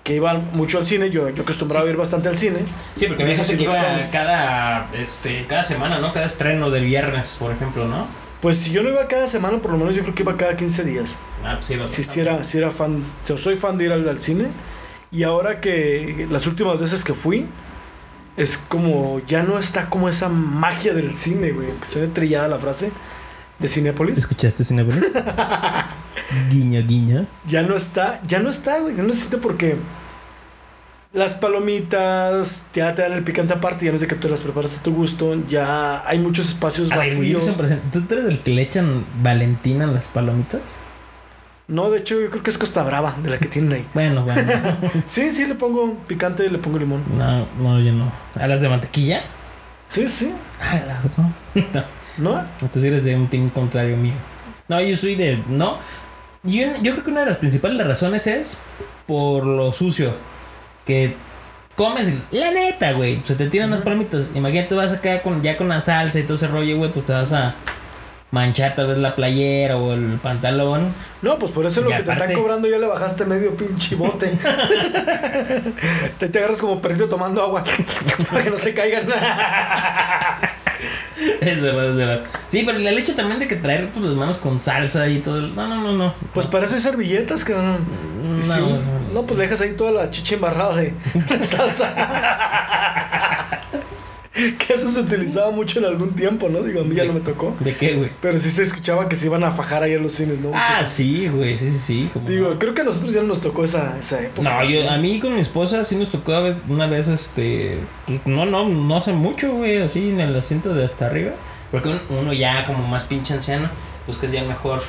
que iba mucho al cine, yo, yo acostumbraba a ir bastante al cine. Sí, porque me dijiste sí que iba cada, este, cada semana, ¿no? Cada estreno del viernes, por ejemplo, ¿no? Pues si yo no iba cada semana, por lo menos yo creo que iba cada 15 días. Ah, pues sí, iba Sí, sí era, sí era fan, o sea, soy fan de ir al, al cine. Y ahora que las últimas veces que fui, es como, ya no está como esa magia del cine, güey. Que se ve trillada la frase de Cinépolis. ¿Escuchaste Cinepolis? guiño, guiño. Ya no está, ya no está, güey. Ya no existe porque las palomitas ya te dan el picante aparte, ya no es de que tú las preparas a tu gusto. Ya hay muchos espacios güey, vacíos. presento. ¿Tú eres el que le echan Valentina las palomitas? No, de hecho, yo creo que es Costa Brava, de la que tienen ahí. Bueno, bueno. Sí, sí, le pongo picante y le pongo limón. No, no, yo no. ¿A las de mantequilla? Sí, sí. Ah, la- no. no. Entonces eres de un team contrario mío. No, yo soy de. No. Yo, yo creo que una de las principales razones es por lo sucio. Que comes. La neta, güey. Se te tiran las palomitas. Imagínate, vas acá con, ya con la salsa y todo ese rollo, güey. Pues te vas a manchar tal vez la playera o el pantalón. No, pues por eso lo Y que te aparte- están cobrando ya le bajaste medio pinche bote. te, te agarras como perrito tomando agua para que no se caigan. Es verdad, es verdad. Sí, pero el hecho también de que traer pues, las manos con salsa y todo. el- No, no, no, no. Pues para eso hay servilletas, cabrón. No, Y sí, no, pues le dejas ahí toda la chicha embarrada de, de salsa. que eso se utilizaba mucho en algún tiempo, ¿no? Digo, a mí ya no me tocó. ¿De qué, güey? Pero sí se escuchaba que se iban a fajar ahí en los cines, ¿no? Ah, sí, güey. Sí, sí, sí. como Digo, no. creo que a nosotros ya no nos tocó esa, esa época. No, Sí. yo, a mí con mi esposa sí nos tocó una vez, este, pues, no, no, no hace mucho, güey, así en el asiento de hasta arriba, porque un- uno ya como más pinche anciano, pues que es ya mejor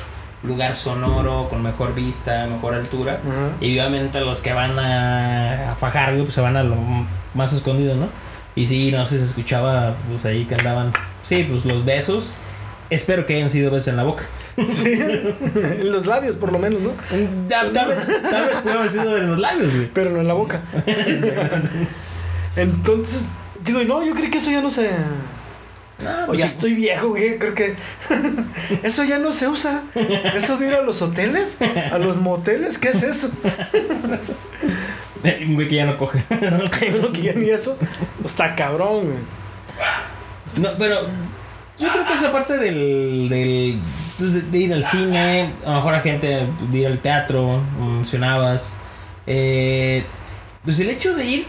lugar sonoro, con mejor vista, mejor altura. Y obviamente los que van a, a fajar, güey, pues se van a lo más escondido, ¿no? Y sí, no sé, se escuchaba, pues ahí que andaban, sí, pues los besos. Espero que hayan sido besos en la boca. Sí, en los labios por lo menos, ¿no? Tal, tal vez, tal vez pudo haber sido en los labios, güey. Pero no en la boca. Entonces, digo, no, yo creo que eso ya no se... No, O pues ya estoy viejo, güey, creo que eso ya no se usa. Eso de ir a los hoteles, a los moteles, ¿qué es eso? Un güey que ya no coge. Uno que ya ni eso. Está cabrón, güey. No, pero yo creo que esa parte del, del pues, de, de ir al cine, a lo mejor la gente de ir al teatro, como mencionabas. Eh, pues el hecho de ir,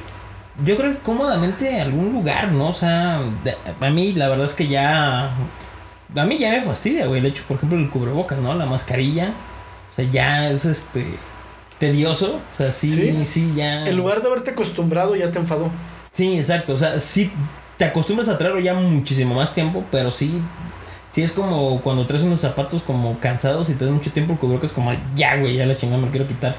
yo creo cómodamente a algún lugar, ¿no? O sea, de- a mí la verdad es que ya. A mí ya me fastidia, güey. El hecho, por ejemplo, el cubrebocas, ¿no? La mascarilla. O sea, ya es este. Tedioso. O sea, sí, sí, Sí. ya. En lugar de haberte acostumbrado, ya te enfadó. Sí, exacto. O sea, sí te acostumbras a traerlo ya muchísimo más tiempo, pero sí. Sí es como cuando traes unos zapatos como cansados y te das mucho tiempo el cubrebocas como ya, güey, ya la chingada me lo quiero quitar.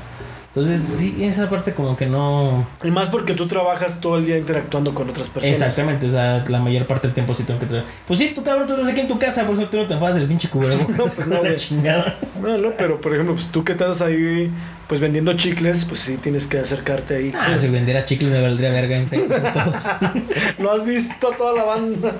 Entonces, sí, esa parte como que no... Y más porque tú trabajas todo el día interactuando con otras personas. Exactamente, o sea, la mayor parte del tiempo sí tengo que traer. Pues sí, tú cabrón, tú estás aquí en tu casa, por eso tú no te enfadas del pinche cubrebocas. No, pues no, chingada. No, no, pero por ejemplo, pues tú que estás ahí pues vendiendo chicles, pues sí tienes que acercarte ahí. Ah, pues. si vendiera chicles me valdría verga en todos. ¿No has visto a toda la banda?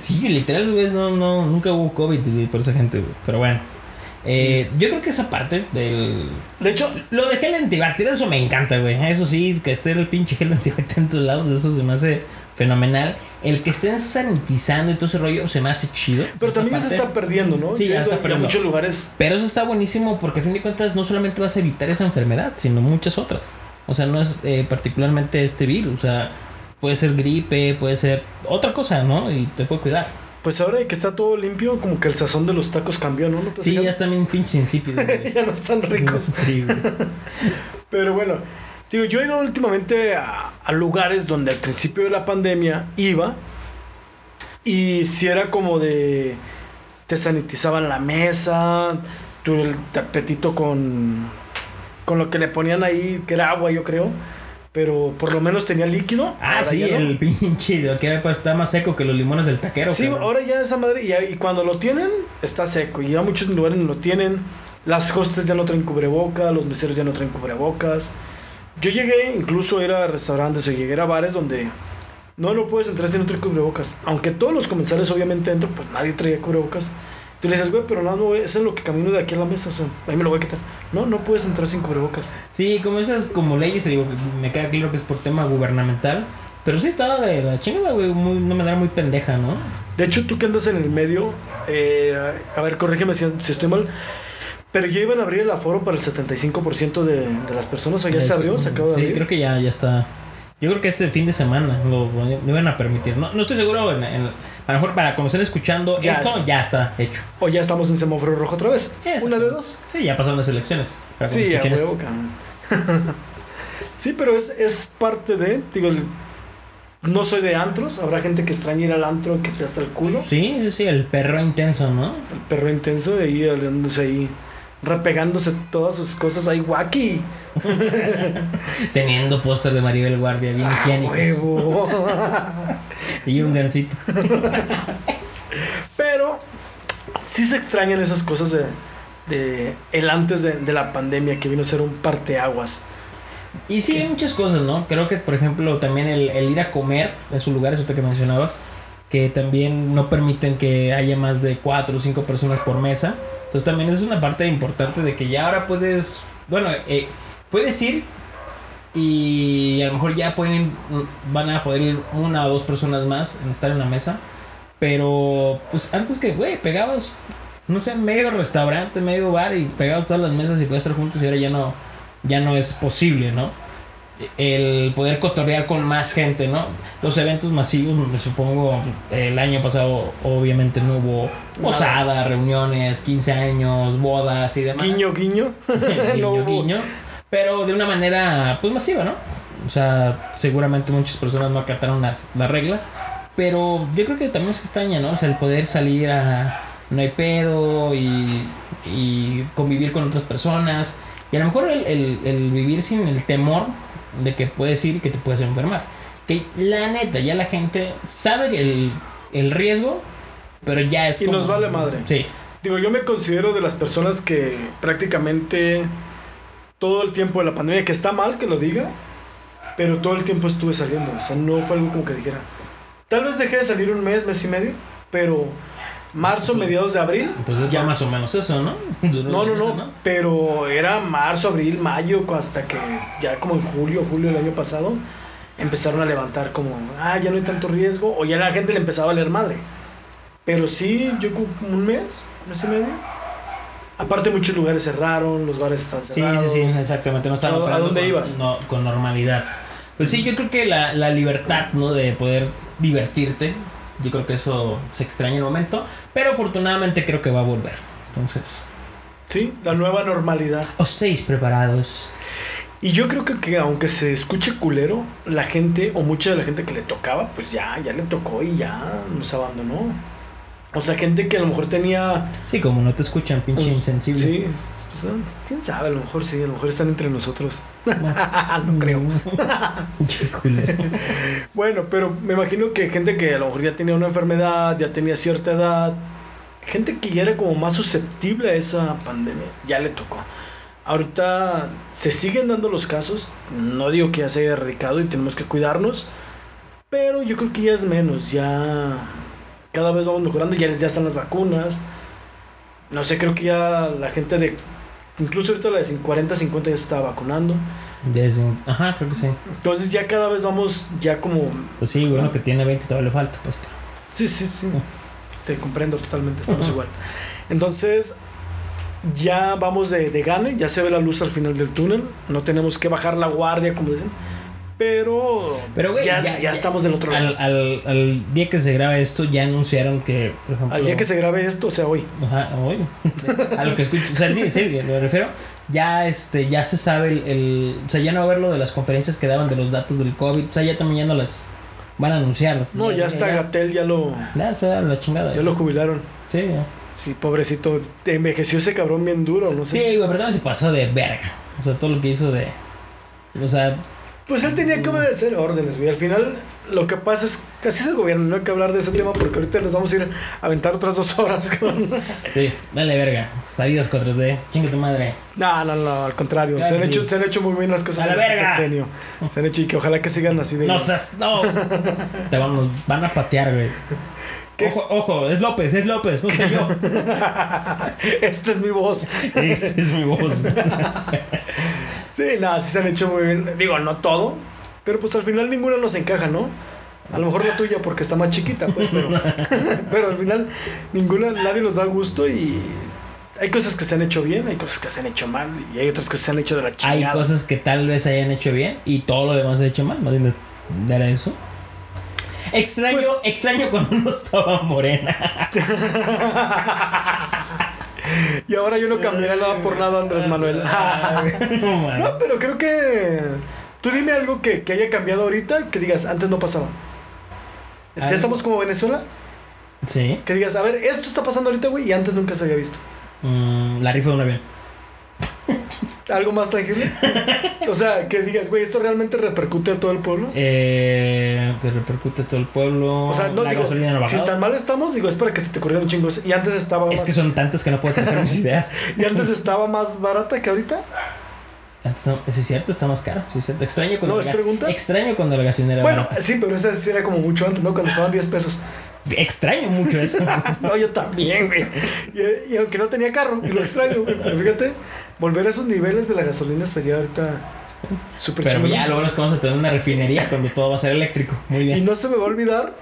Sí, literal, güey, no, no, nunca hubo COVID güey, por esa gente, güey. Pero bueno. Eh, Yo creo que esa parte del... De hecho, Lo de gel antibacterial, eso me encanta, güey. Eso sí, que esté el pinche gel antibacterial en todos lados, eso se me hace fenomenal. El que estén sanitizando y todo ese rollo se me hace chido. pero también se está perdiendo, ¿no? Sí, ya está perdiendo. muchos lugares. Pero eso está buenísimo porque a fin de cuentas no solamente vas a evitar esa enfermedad, sino muchas otras. O sea, no es eh, particularmente este virus. O sea, puede ser gripe, puede ser otra cosa, ¿no? Y te puede cuidar. Pues ahora que está todo limpio, como que el sazón de los tacos cambió, ¿no? ¿No te has Sí, ya están bien pinche insípidos. ya no están ricos. Sí. Pero bueno, digo, yo he ido últimamente a, a lugares donde al principio de la pandemia iba y si era como de te sanitizaban la mesa, tu el tapetito con con lo que le ponían ahí, que era agua, yo creo, pero por lo menos tenía líquido. Ah, ahora sí, no. el pinche, de que pues, está más seco que los limones del taquero. Sí, cabrón. ahora ya esa madre, y, y cuando lo tienen, está seco. Y ya muchos lugares no lo tienen. Las hostes ya no traen cubrebocas, los meseros ya no traen cubrebocas. Yo llegué incluso a ir a restaurantes o llegué a bares donde no, no puedes entrar si no cubrebocas. Aunque todos los comensales obviamente entran, pues nadie traía cubrebocas. Tú le dices, güey, pero no, no, güey, eso es lo que camino de aquí a la mesa, o sea, ahí me lo voy a quitar. No, no puedes entrar sin cubrebocas. Sí, como esas como leyes, digo, me queda claro que es por tema gubernamental. Pero sí estaba de la chingada, güey, muy, una manera muy pendeja, ¿no? De hecho, tú que andas en el medio, eh, a ver, corrígeme si, si estoy mal, pero ya iban a abrir el aforo para el 75% de, de las personas, o ya se abrió, se acaba de Sí, abrir. creo que ya, ya está. Yo creo que este fin de semana lo, lo iban a permitir. No, no estoy seguro, en, en- a lo mejor para como estén escuchando, Ya esto está. ya está hecho. O ya estamos en semáforo rojo otra vez. Eso. Una de dos. Sí, ya pasaron las elecciones. Cuando Sí, a escuchen huevo, esto. cabrón. sí, pero es, es parte de, digo, no soy de antros, habrá gente que extraña ir al antro, que esté hasta el culo. Sí, sí, sí, el perro intenso, ¿no? El perro intenso de ahí, aliándose ahí, repegándose todas sus cosas ahí, wacky. Teniendo póster de Maribel Guardia bien Ah, huevo. Y un gancito. Pero sí se extrañan esas cosas de, de el antes de, de la pandemia que vino a ser un parteaguas. Y sí, hay muchas cosas, ¿no? Creo que, por ejemplo, también el, el ir a comer en esos lugares, ahorita que mencionabas, que también no permiten que haya más de cuatro o cinco personas por mesa. Entonces también es una parte importante de que ya ahora puedes, bueno, eh, puedes ir y a lo mejor ya pueden, van a poder ir una o dos personas más en estar en la mesa. Pero, pues antes que, güey, pegabas, no sé, medio restaurante, medio bar y pegabas todas las mesas y podías estar juntos y ahora ya no, ya no es posible, ¿no? El poder cotorrear con más gente, ¿no? Los eventos masivos, me supongo, el año pasado obviamente no hubo posadas, reuniones, 15 años, bodas y demás. Guiño, guiño. guiño, guiño. Pero de una manera, pues masiva, ¿no? O sea, seguramente muchas personas no acataron las, las reglas. Pero yo creo que también se extraña, ¿no? O sea, el poder salir a. No hay pedo y. y convivir con otras personas. Y a lo mejor el, el- el vivir sin el temor de que puedes ir y que te puedes enfermar. Que la neta, ya la gente sabe el, el riesgo, pero ya es Y como- nos vale madre. Sí. Digo, yo me considero de las personas que prácticamente todo el tiempo de la pandemia, que está mal que lo diga, pero todo el tiempo estuve saliendo. O sea, no fue algo como que dijera. Tal vez dejé de salir un mes, mes y medio, pero marzo, mediados de abril. Pues es ya más o menos eso, ¿no? No, no, no, pero era marzo, abril, mayo, hasta que ya como en julio, julio del año pasado, empezaron a levantar como, ah, ya no hay tanto riesgo, o ya la gente le empezaba a leer madre. Pero sí, yo como un mes, mes y medio. Aparte muchos lugares cerraron, los bares están Sí, cerrados. sí, sí, exactamente. No estaba ¿A operando dónde con, ibas? no, con normalidad. Pues sí, yo creo que la, la libertad, ¿no? De poder divertirte. Yo creo que eso se extraña en el momento. Pero afortunadamente creo que va a volver. Entonces, Sí, la nueva normalidad. os estéis preparados. Y yo creo que, que aunque se escuche culero, la gente, o mucha de la gente que le tocaba, pues ya, ya le tocó y ya nos abandonó. O sea, gente que a lo mejor tenía Sí, como no te escuchan, pinche Pues, insensible. Sí, quién sabe, a lo mejor sí, a lo mejor están entre nosotros. no creo. Bueno, pero me imagino que gente que a lo mejor ya tenía una enfermedad, ya tenía cierta edad, gente que ya era como más susceptible a esa pandemia, ya le tocó. Ahorita se siguen dando los casos, no digo que ya se haya erradicado y tenemos que cuidarnos, pero yo creo que ya es menos, ya cada vez vamos mejorando, ya, ya están las vacunas. No sé, creo que ya la gente de, incluso ahorita la de 40, 50 ya se está vacunando. Desde- Ajá, creo que sí. Entonces ya cada vez vamos ya como Pues sí, bueno, que tiene 20 todavía le falta. Pues, pero- Sí, sí, sí. Te comprendo totalmente, estamos igual. Entonces, ya vamos de, de gane, ya se ve la luz al final del túnel. No tenemos que bajar la guardia, como dicen. Pero, Pero, güey, ya, ya- estamos del otro lado. Al, al, al día que se graba esto, ya anunciaron que, por ejemplo. Al día que se grabe esto, o sea, hoy. Ajá, hoy. A lo que escucho, o sea, el día, sí, me refiero. Ya este, ya se sabe el, el- o sea, ya no va a haber lo de las conferencias que daban de los datos del COVID, o sea, ya también ya no las van a anunciar. No, ya está Gatel, ya lo, ya, o sea, la chingada. ya lo jubilaron. Sí, ya. Sí, pobrecito. Te envejeció ese cabrón bien duro, no sé. Sí, güey, pero también se pasó de verga. O sea, todo lo que hizo de. O sea, Pues él tenía que obedecer órdenes, güey. Al final, lo que pasa es que así es el gobierno. No hay que hablar de ese tema porque ahorita nos vamos a ir a aventar otras dos horas con. sí, dale verga. Adiós 4D. Chinga tu madre. No, no, no, al contrario. Claro se, han hecho, se han hecho muy bien las cosas ¡A la este verga! sexenio. Se han hecho y que ojalá que sigan así de No seas. No. Te vamos, van a patear, güey. ¿Qué Ojo, ojo, es López, es López, no soy yo. Esta es mi voz. Esa es mi voz. Sí, nada, sí se han hecho muy bien. Digo, no todo. Pero pues al final ninguna nos encaja, ¿no? A lo mejor la tuya porque está más chiquita, pues, pero, pero al final ninguna, nadie nos da gusto y hay cosas que se han hecho bien, hay cosas que se han hecho mal y hay otras que se han hecho de la chingada. Hay cosas que tal vez hayan hecho bien y todo lo demás se ha hecho mal. Más bien, ¿era eso? Extraño, Pues- extraño cuando no estaba morena. Y ahora yo no cambiaré nada por nada, Andrés Manuel. no, pero creo que. Tú dime algo que, que haya cambiado ahorita que digas, antes no pasaba. Este, estamos como Venezuela. Sí. Que digas, a ver, esto está pasando ahorita, güey, y antes nunca se había visto. Mm, la rifa de un avión. ¿Algo más tangible? o sea, que digas, güey, esto realmente repercute a todo el pueblo. Eh, que repercute a todo el pueblo. O sea, no la digo, gasolina no si tan mal estamos, digo, es para que se te ocurrieran chingos. Y antes estaba Es más, que son tantas que no puedo trazar mis ideas. y antes estaba más barata que ahorita. Antes no- sí, es cierto, está más caro. Sí, es cierto. Extraño cuando, ¿No la es ga- pregunta? extraño cuando la gasolinera era Bueno, barata. sí, pero eso sí era como mucho antes, ¿no? Cuando estaban 10 pesos. Extraño mucho eso. No, yo también, güey. Y, y aunque no tenía carro, y lo extraño, güey. Pero fíjate, volver a esos niveles de la gasolina estaría ahorita súper Pero ya es que vamos a tener una refinería cuando todo va a ser eléctrico. Muy Y bien. no se me va a olvidar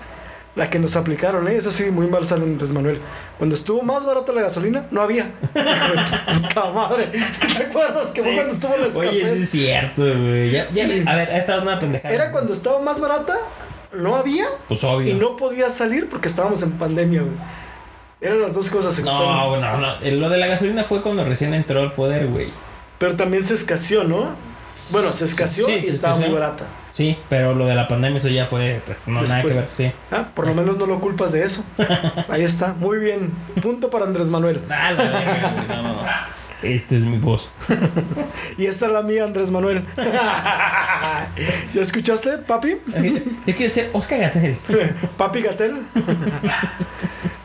la que nos aplicaron, ¿eh? Eso sí, muy mal sale Andrés Manuel. Cuando estuvo más barata la gasolina, no había. Hijo de tu puta madre. ¿Te acuerdas que fue Sí. cuando estuvo la escasez? Oye, sí es cierto, güey. Ya, ya- Sí. A ver, esta es una pendejada. Era cuando estaba más barata, no había. Pues obvio. Y no podía salir porque estábamos en pandemia, güey. Eran las dos cosas. No, no, no. Eh, Lo de la gasolina fue cuando recién entró al poder, güey. Pero también se escaseó, ¿no? Bueno, se escaseó Sí, y se estaba muy barata. Sí, pero lo de la pandemia eso ya fue no nada que ver, Después. sí. Ah, por lo menos no lo culpas de eso. Ahí está, muy bien. Punto para Andrés Manuel. Esta es mi voz. Y esta es la mía, Andrés Manuel. ¿Ya escuchaste, papi? Yo quiero ser Oscar Gatel. ¿Papi Gatel?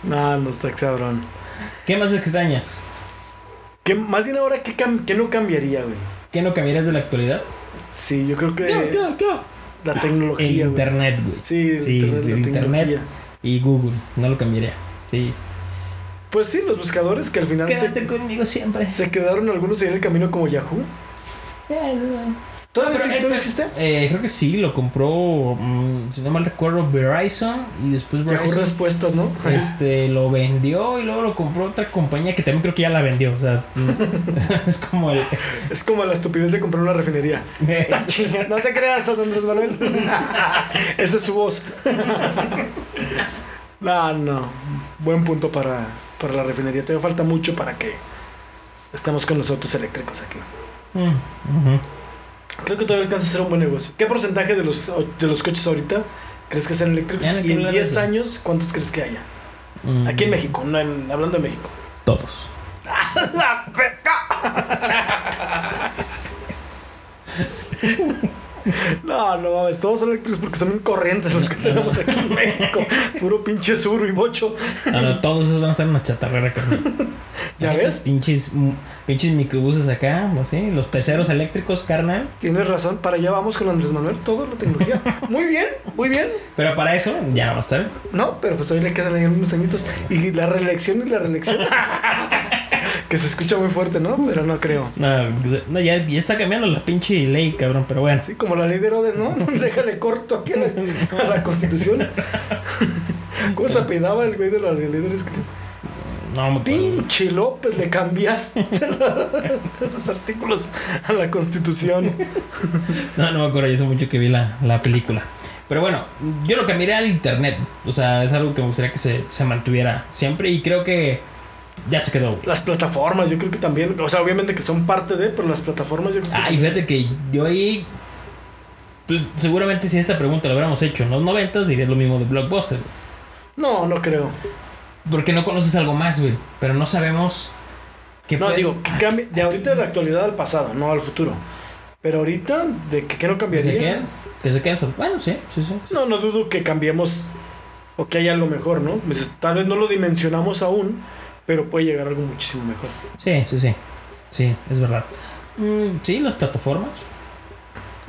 no, no está cabrón. ¿Qué más extrañas? ¿Qué, más bien ahora, ¿qué, qué no cambiaría, güey? ¿Qué no cambiarías de la actualidad? Sí, yo creo que ¿Qué, qué, qué? la El tecnología, güey. internet, güey. Sí, el Sí, internet, sí, la el internet. Y Google, no lo cambiaría. Sí. Pues sí, los buscadores que al final Quédate se, conmigo siempre. se quedaron algunos ahí en el camino como Yahoo. ¿Todavía Pero, eh, existe? Eh, creo que sí, lo compró, mm, si no mal recuerdo, Verizon y después Yahoo Verizon Respuestas, ¿no? este, lo vendió y luego lo compró otra compañía que también creo que ya la vendió. O sea, mm, es como el... Es como la estupidez de comprar una refinería. No te creas, don Andrés Manuel. Esa es su voz. No, no. Buen punto para, para la refinería. Todavía falta mucho para que estemos con los autos eléctricos aquí. Mm. Creo que todavía alcanza a ser un buen negocio. ¿Qué porcentaje de los, de los coches ahorita crees que sean eléctricos? Ya Y en hablar de 10 eso. años, ¿cuántos crees que haya? Mm, Aquí en México, no en- hablando de México. Todos. ¡La No, no mames, todos son eléctricos porque son corrientes los que tenemos aquí en México. Puro pinche suru y bocho. No, no, todos esos van a estar en una chatarrera, carnal. ¿Ya ves? Pinches, mm, pinches microbuses acá, así, los peceros eléctricos, carnal. Tienes razón, para allá vamos con Andrés Manuel, todo la tecnología. Muy bien, muy bien. Pero para eso ya no va a estar. No, pero pues todavía le quedan ahí unos añitos. Y la reelección y la reelección. que se escucha muy fuerte, ¿no? Pero no creo. No, no, ya, ya está cambiando la pinche ley, cabrón, pero bueno. Así como la ley de Herodes, ¿no? Déjale corto aquí a la, a la constitución. ¿Cómo se apellidaba el güey de los líderes? No, me. Pinche López, le cambiaste los artículos a la constitución. No, no me acuerdo, ya hace mucho que vi la, la película. Pero bueno, yo lo cambiaría al internet. O sea, es algo que me gustaría que se, se mantuviera siempre y creo que ya se quedó. güey. Las plataformas, yo creo que también, o sea, obviamente que son parte de, pero las plataformas yo creo que... Ah, y fíjate que yo ahí. pues, seguramente si esta pregunta la hubiéramos hecho en los 90 diría lo mismo de Blockbuster. No, no creo. Porque no conoces algo más, güey. Pero no sabemos qué No, puede- digo, que cambie de ahorita de la actualidad al pasado, no al futuro. Pero ahorita, ¿de que, qué no que se cambiaría? Que se solo- Bueno, sí, sí, sí. sí. No, no dudo que cambiemos o que haya algo mejor, ¿no? Dices, Tal vez no lo dimensionamos aún, pero puede llegar algo muchísimo mejor. Sí, sí, sí. Sí, es verdad. Mm, sí, las plataformas.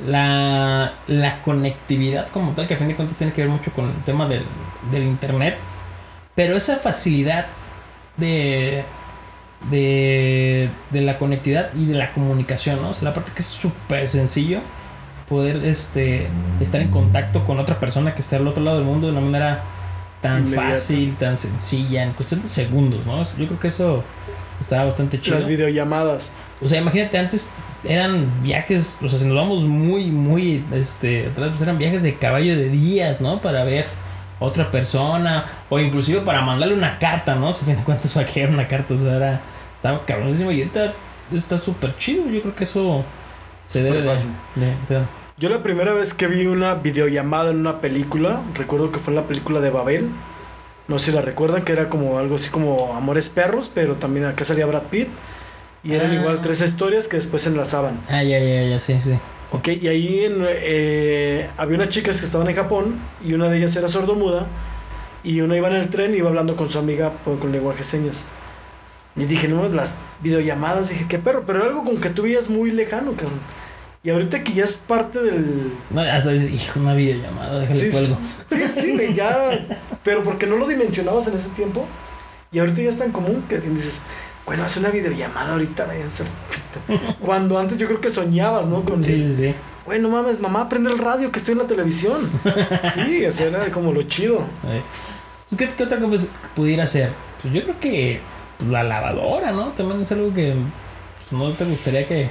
La, la conectividad como tal, que a fin de cuentas tiene que ver mucho con el tema del, del internet. Pero esa facilidad de, de, de la conectividad y de la comunicación, ¿no? O la parte que es súper sencillo poder este, estar en contacto con otra persona que está al otro lado del mundo de una manera tan fácil, tan sencilla, en cuestión de segundos, ¿no? Yo creo que eso estaba bastante chido. Las videollamadas. O sea, imagínate, antes eran viajes, o sea, si nos vamos muy, muy, este, atrás, pues eran viajes de caballo de días, ¿no? Para ver otra persona, o inclusive para mandarle una carta, ¿no? Si a fin de cuentas va a quedar una carta, o sea, era, estaba cabronísimo y ahorita está súper chido, yo creo que eso se debe de, fácil. de- de- Yo la primera vez que vi una videollamada en una película, recuerdo que fue en la película de Babel. No sé si la recuerdan, que era como algo así como Amores Perros, pero también acá salía Brad Pitt. Y eran Ah. igual tres historias que después se enlazaban. Ah, ya, ya, ya, sí, sí. Ok, y ahí en, eh, había unas chicas que estaban en Japón y una de ellas era sordomuda y una iba en el tren y iba hablando con su amiga por- con lenguaje de señas. Y dije, no, las videollamadas, dije, qué perro, pero era algo con que tú veías muy lejano, cabrón. Y ahorita que ya es parte del... No, hasta dice, hijo, una videollamada, déjale Sí, cuelgo. sí, sí, güey, ya... Pero porque no lo dimensionabas en ese tiempo y ahorita ya es tan común que dices, bueno, haz una videollamada ahorita, váyanse al pito". Cuando antes yo creo que soñabas, ¿no? Con, Sí, sí, sí. Güey, no mames, mamá, prende el radio que estoy en la televisión. Sí, o sea, era como lo chido. ¿Qué, qué otra cosa pudiera ser? Pues yo creo que pues, la lavadora, ¿no? También es algo que pues, no te gustaría que...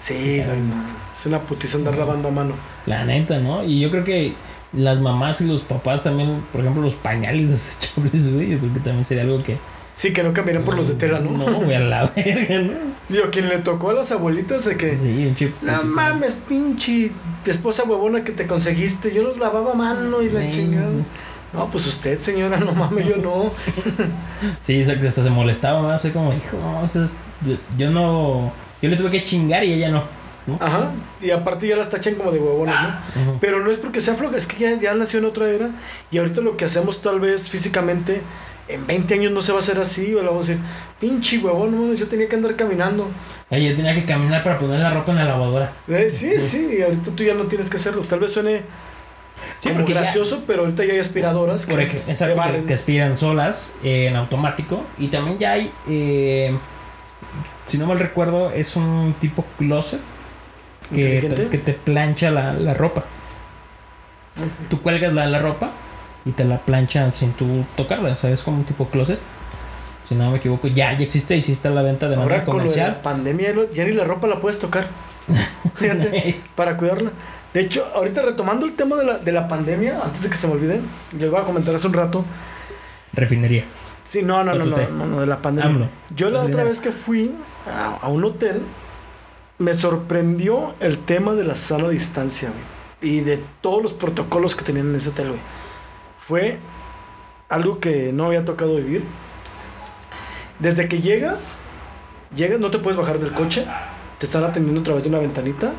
Sí, güey, no. Es una putiza andar lavando a mano. La neta, ¿no? Y yo creo que las mamás y los papás también, por ejemplo, los pañales desechables, güey, yo creo que también sería algo que... Sí, que no caminen por los de tela, ¿no? No, güey, a la verga, ¿no? Digo, quien le tocó a las abuelitas de que. Sí, un chip. No mames, pinche esposa huevona que te conseguiste. Yo los lavaba a mano y la chingada. No, pues usted, señora, no mames, yo no. Sí, exacto, hasta se molestaba más, así como, hijo, no, es- yo, yo no, yo le tuve que chingar y ella no. ¿no? Ajá. Y aparte ya las tachan como de huevonas, ¿no? Pero no es porque sea floja, es que ya, ya nació en otra era. Y ahorita lo que hacemos tal vez físicamente, en 20 años no se va a hacer así. O le vamos a decir, pinche huevón, no yo tenía que andar caminando. Ay, yo tenía que caminar para poner la ropa en la lavadora. Eh, sí, sí, y ahorita tú ya no tienes que hacerlo. Tal vez suene Sí, como ya- gracioso, pero ahorita ya hay aspiradoras que, Por ej- que exacto, que, aspiran solas eh, en automático. Y también ya hay, eh, si no mal recuerdo, es un tipo closet que te, que te plancha la, la ropa. Tú cuelgas la, la ropa y te la planchan sin tú tocarla. O sea, es como un tipo closet. Si no me equivoco, ya, ya existe y sí está a la venta de manera Ahora con lo de la comercial. pandemia ya ni la ropa la puedes tocar. Fíjate, para cuidarla. De hecho, ahorita retomando el tema de la, de la pandemia, antes de que se me olvide, les voy a comentar hace un rato. Refinería. Sí, no, no, no, no, Otute. no, no, de la pandemia. AMLO. Yo la otra vez que fui a, a un hotel, me sorprendió el tema de la sana distancia, güey. Y de todos los protocolos que tenían en ese hotel, güey. Fue algo que no había tocado vivir. Desde que llegas, llegas, no te puedes bajar del coche, te están atendiendo a través de una ventanita.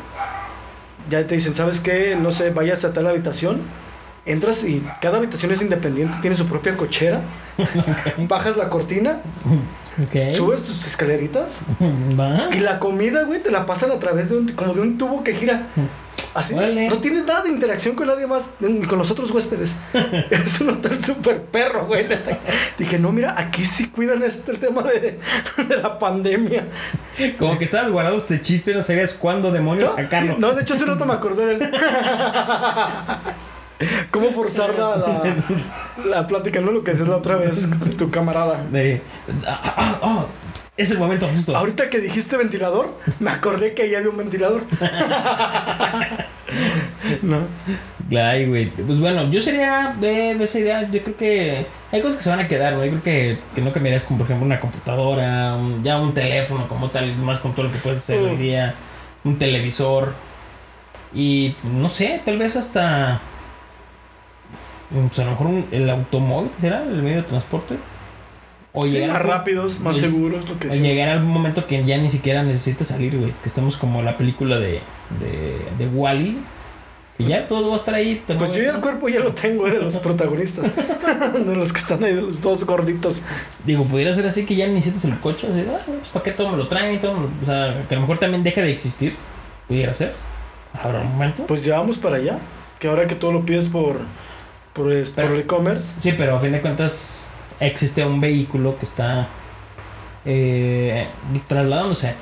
Ya te dicen, ¿sabes qué? No sé, vayas a tal habitación. Entras y cada habitación es independiente, tiene su propia cochera. Bajas la cortina, subes tus escaleritas Va. y la comida, güey, te la pasan a través de un, como de un tubo que gira. Así. No tienes nada de interacción con nadie más, ni con los otros huéspedes. es un hotel súper perro, güey. neta. Dije, no, mira, aquí sí cuidan este, el tema de, de la pandemia. Como que estabas guardando este chiste, no sabías cuándo demonios No, sacarlo. no, de hecho, hace un rato me acordé de él. ¿Cómo forzar la, la, la plática? No lo que decías la otra vez de tu camarada. De, ah, ah, ah, es el momento justo. Ahorita que dijiste ventilador, me acordé que ahí había un ventilador. no. Ay, güey. Pues bueno, yo sería de, de esa idea. Yo creo que hay cosas que se van a quedar, ¿no? Yo creo que, que no cambiarías como, por ejemplo, una computadora, un- ya un teléfono como tal, más con todo lo que puedes hacer hoy Mm. día, un televisor. Y no sé, tal vez hasta. Pues a lo mejor un- el automóvil será el medio de transporte. O Sí, llegar más rápidos, más seguros, lo que O llegar a algún momento que ya ni siquiera necesitas salir, güey. Que estemos como la película de, de, de Wally. Que ya todo va a estar ahí. Pues yo ya ¿no? el cuerpo ya lo tengo eh, de los protagonistas. de los que están ahí, de los dos gorditos. Digo, pudiera ser así que ya necesitas el coche. Así, ah, pues para qué todo me lo traen. Todo, me lo- o sea, que a lo mejor también deja de existir. Pudiera ser. Habrá un momento. Pues ya vamos para allá. Que ahora que todo lo pides por, por, es- por e-commerce. Sí, pero a fin de cuentas existe un vehículo que está eh, trasladándose.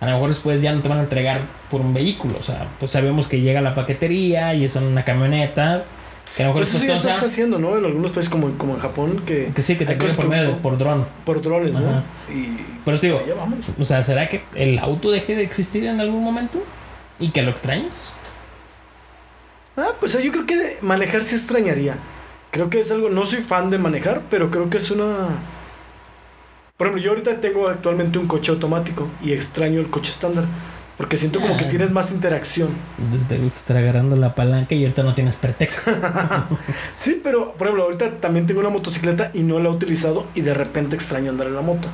A lo mejor después ya no te van a entregar por un vehículo. O sea, pues sabemos que llega la paquetería y es una camioneta. Que a lo mejor Pues eso sí ya se está haciendo, ¿no? En algunos países como, como en Japón, que Que sí, que te cosas por medio por dron. por drones, ¿no? Y Pero te digo, o sea, ¿será que el auto deje de existir en algún momento? ¿Y que lo extrañes? Ah, pues yo creo que manejar sí extrañaría. Creo que es algo, no soy fan de manejar, pero creo que es una... Por ejemplo, yo ahorita tengo actualmente un coche automático y extraño el coche estándar. Porque siento como que Ah. tienes más interacción. Entonces te gusta estar agarrando la palanca y ahorita no tienes pretexto. Sí, pero por ejemplo, ahorita también tengo una motocicleta y no la he utilizado y de repente extraño andar en la moto.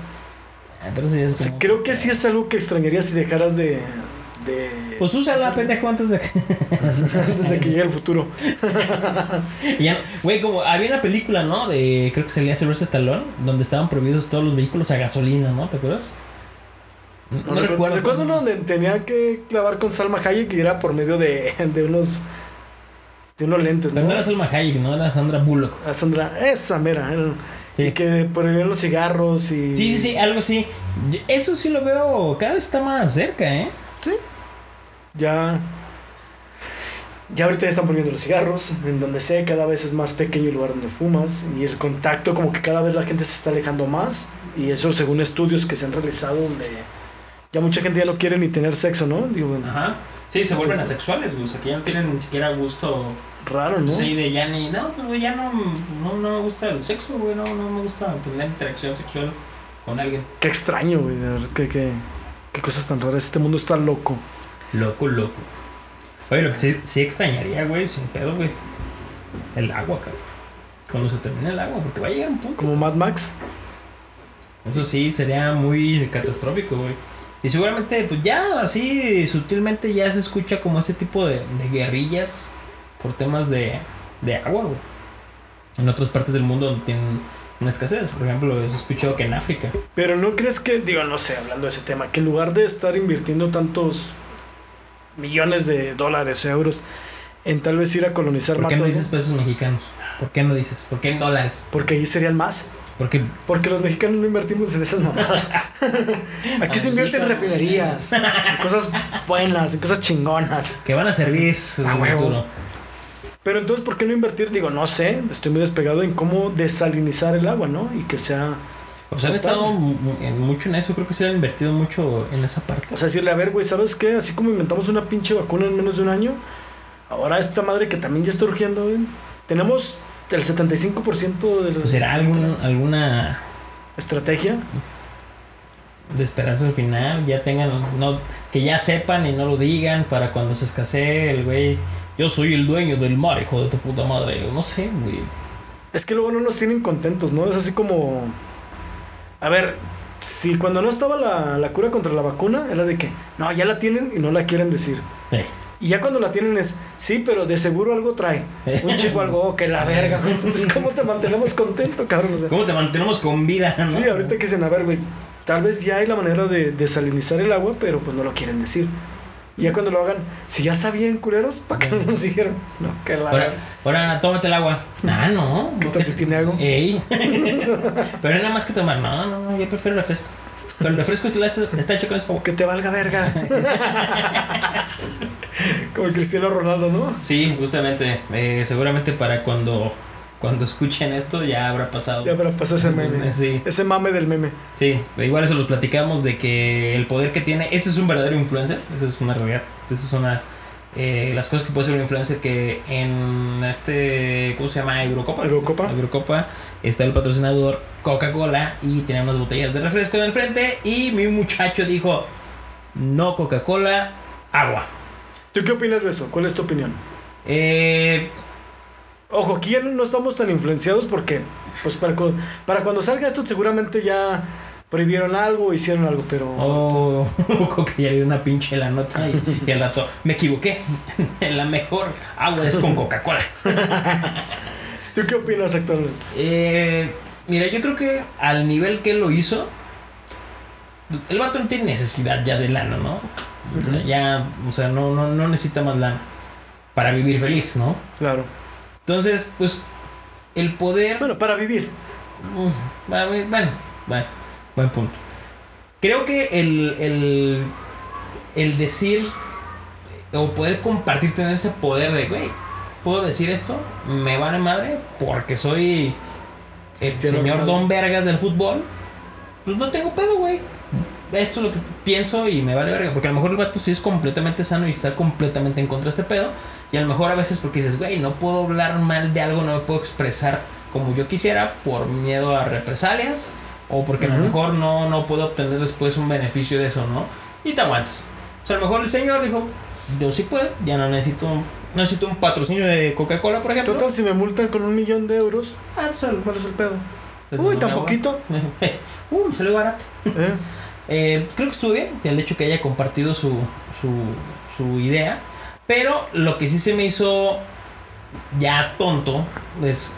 Ah, Pero ya es O sea, como- creo que sí es algo que extrañaría si dejaras de... de Pues úsala, hacerlo pendejo, antes de que... Antes de que llegue el futuro. No- Güey, como había una película, ¿no? De, creo que salía Sylvester Stallone, donde estaban prohibidos todos los vehículos a gasolina, ¿no? ¿Te acuerdas? No, no recuerdo. Recuerdo cómo- uno donde tenía que clavar con Salma Hayek y era por medio de, de unos... De unos lentes, ¿no? no era Salma Hayek, no era Sandra Bullock. A Sandra, esa mera. el- Sí. Y que prohibían los cigarros y... Sí, sí, sí, algo así. Eso sí lo veo, cada vez está más cerca, ¿eh? Sí. Ya. Ya ahorita ya están prohibiendo los cigarros. En donde sé, cada vez es más pequeño el lugar donde fumas. Y el contacto, como que cada vez la gente se está alejando más. Y eso según estudios que se han realizado, donde ya mucha gente ya no quiere ni tener sexo, ¿no? Digo, Ajá. Sí, se vuelven asexuales, güey. O sea, que ya no tienen ni siquiera gusto. raro, ¿no? Sí, de ya ni. No, pues güey, ya no, no, no me gusta el sexo, güey. No, no me gusta tener interacción sexual. con alguien. Qué extraño, güey. De verdad, qué, qué, qué cosas tan raras. Este mundo está loco. Loco, loco. Oye, lo que sí, sí extrañaría, güey, sin pedo, güey. El agua, cabrón. Cuando se termine el agua, porque va a llegar un punto. Como Mad Max. Eso sí, sería muy catastrófico, güey. Y seguramente, pues ya así sutilmente ya se escucha como ese tipo de, de guerrillas por temas de, de agua, güey. En otras partes del mundo donde tienen una escasez. Por ejemplo, he escuchado que en África. Pero no crees que, digo, no sé, hablando de ese tema, que en lugar de estar invirtiendo tantos millones de dólares o euros en tal vez ir a colonizar ¿Por qué no dices pesos mexicanos? ¿Por qué no dices? ¿Por qué en dólares? porque ahí serían más. Porque Porque los mexicanos no invertimos en esas mamadas. Aquí se invierte en refinerías, en cosas buenas, en cosas chingonas. que van a servir A el huevo. Pero entonces, ¿por qué no invertir? Digo, no sé, estoy muy despegado en cómo desalinizar el agua, ¿no? Y que sea... Pues han Total. estado en mucho en eso. Creo que se han invertido mucho en esa parte. O sea, decirle, a ver, güey, ¿sabes qué? Así como inventamos una pinche vacuna en menos de un año, ahora esta madre que también ya está urgiendo, güey. Tenemos el 75% de la Pues será algún, alguna estrategia. de esperanza al final. Ya tengan, no, que ya sepan y no lo digan para cuando se escasee el güey. Yo soy el dueño del mar, hijo de tu puta madre. No sé, güey. Es que luego no nos tienen contentos, ¿no? Es así como... A ver, si cuando no estaba la, la cura contra la vacuna, era de que, no, ya la tienen y no la quieren decir. Sí. Y ya cuando la tienen es, sí, pero de seguro algo trae. Un chico algo, oh, que la verga, güey. Entonces, ¿cómo te mantenemos contento, cabrón? O sea, ¿Cómo te mantenemos con vida? no? sí, ahorita que dicen, a ver, güey, tal vez ya hay la manera de desalinizar el agua, pero pues no lo quieren decir. Y ya cuando lo hagan, si ya sabían, culeros, ¿para qué no nos dijeron? No, que la Ahora, ahora tómate el agua. Ah, no. ¿Qué tal si tiene algo? Ey. Pero nada más que tomar. No, no, no, yo prefiero refresco. Pero el refresco está, hecho con agua. Que te valga verga. Como el Cristiano Ronaldo, ¿no? Sí, justamente. eh, seguramente para cuando, cuando escuchen esto ya habrá pasado. Ya habrá pasado ese meme. Sí, Ese mame del meme. sí. Igual eso lo platicamos de que el poder que tiene. Este es un verdadero influencer. Eso es una realidad. Eso es una. eh, las cosas que puede ser un influencer que en este. ¿Cómo se llama? Eurocopa. Eurocopa. Eurocopa está el patrocinador Coca-Cola y tenía unas botellas de refresco en el frente. Y mi muchacho dijo: No Coca-Cola, agua. ¿Tú qué opinas de eso? ¿Cuál es tu opinión? Eh, Ojo, aquí ya no estamos tan influenciados porque, pues para, cu- para cuando salga esto seguramente ya prohibieron algo, hicieron algo, pero... Oh, Coca ya le dio una pinche la nota y, y al rato me equivoqué. La mejor agua es con Coca-Cola. ¿Tú qué opinas actualmente? Eh, mira, yo creo que al nivel que lo hizo, el vato no tiene necesidad ya de lana, ¿no? Ya, o sea, no, no, no necesita más lana para vivir feliz, ¿no? Claro. Entonces, pues, el poder... Bueno, para vivir. Bueno, bueno, bueno, buen punto. Creo que el, el, el decir o poder compartir, tener ese poder de, güey, puedo decir esto, me vale madre porque soy el Cristiano señor Ronaldo. Don Vergas del fútbol, pues no tengo pedo, güey. Esto es lo que pienso y me vale verga. Porque a lo mejor el vato sí es completamente sano y está completamente en contra de este pedo. Y a lo mejor a veces porque dices, güey, no puedo hablar mal de algo, no me puedo expresar como yo quisiera por miedo a represalias. O porque a lo mejor no, no puedo obtener después un beneficio de eso, ¿no? Y te aguantas. O sea, a lo mejor el señor dijo, yo sí puedo, ya no necesito, no necesito un patrocinio de Coca-Cola, por ejemplo. Total, si me multan con un millón de euros, Ah, pues, al- ¿cuál es el pedo? Uy, tan un poquito. Uy, me salió barato. ¿Eh? Eh, creo que estuvo bien el hecho que haya compartido su, su, su idea. Pero lo que sí se me hizo ya tonto es.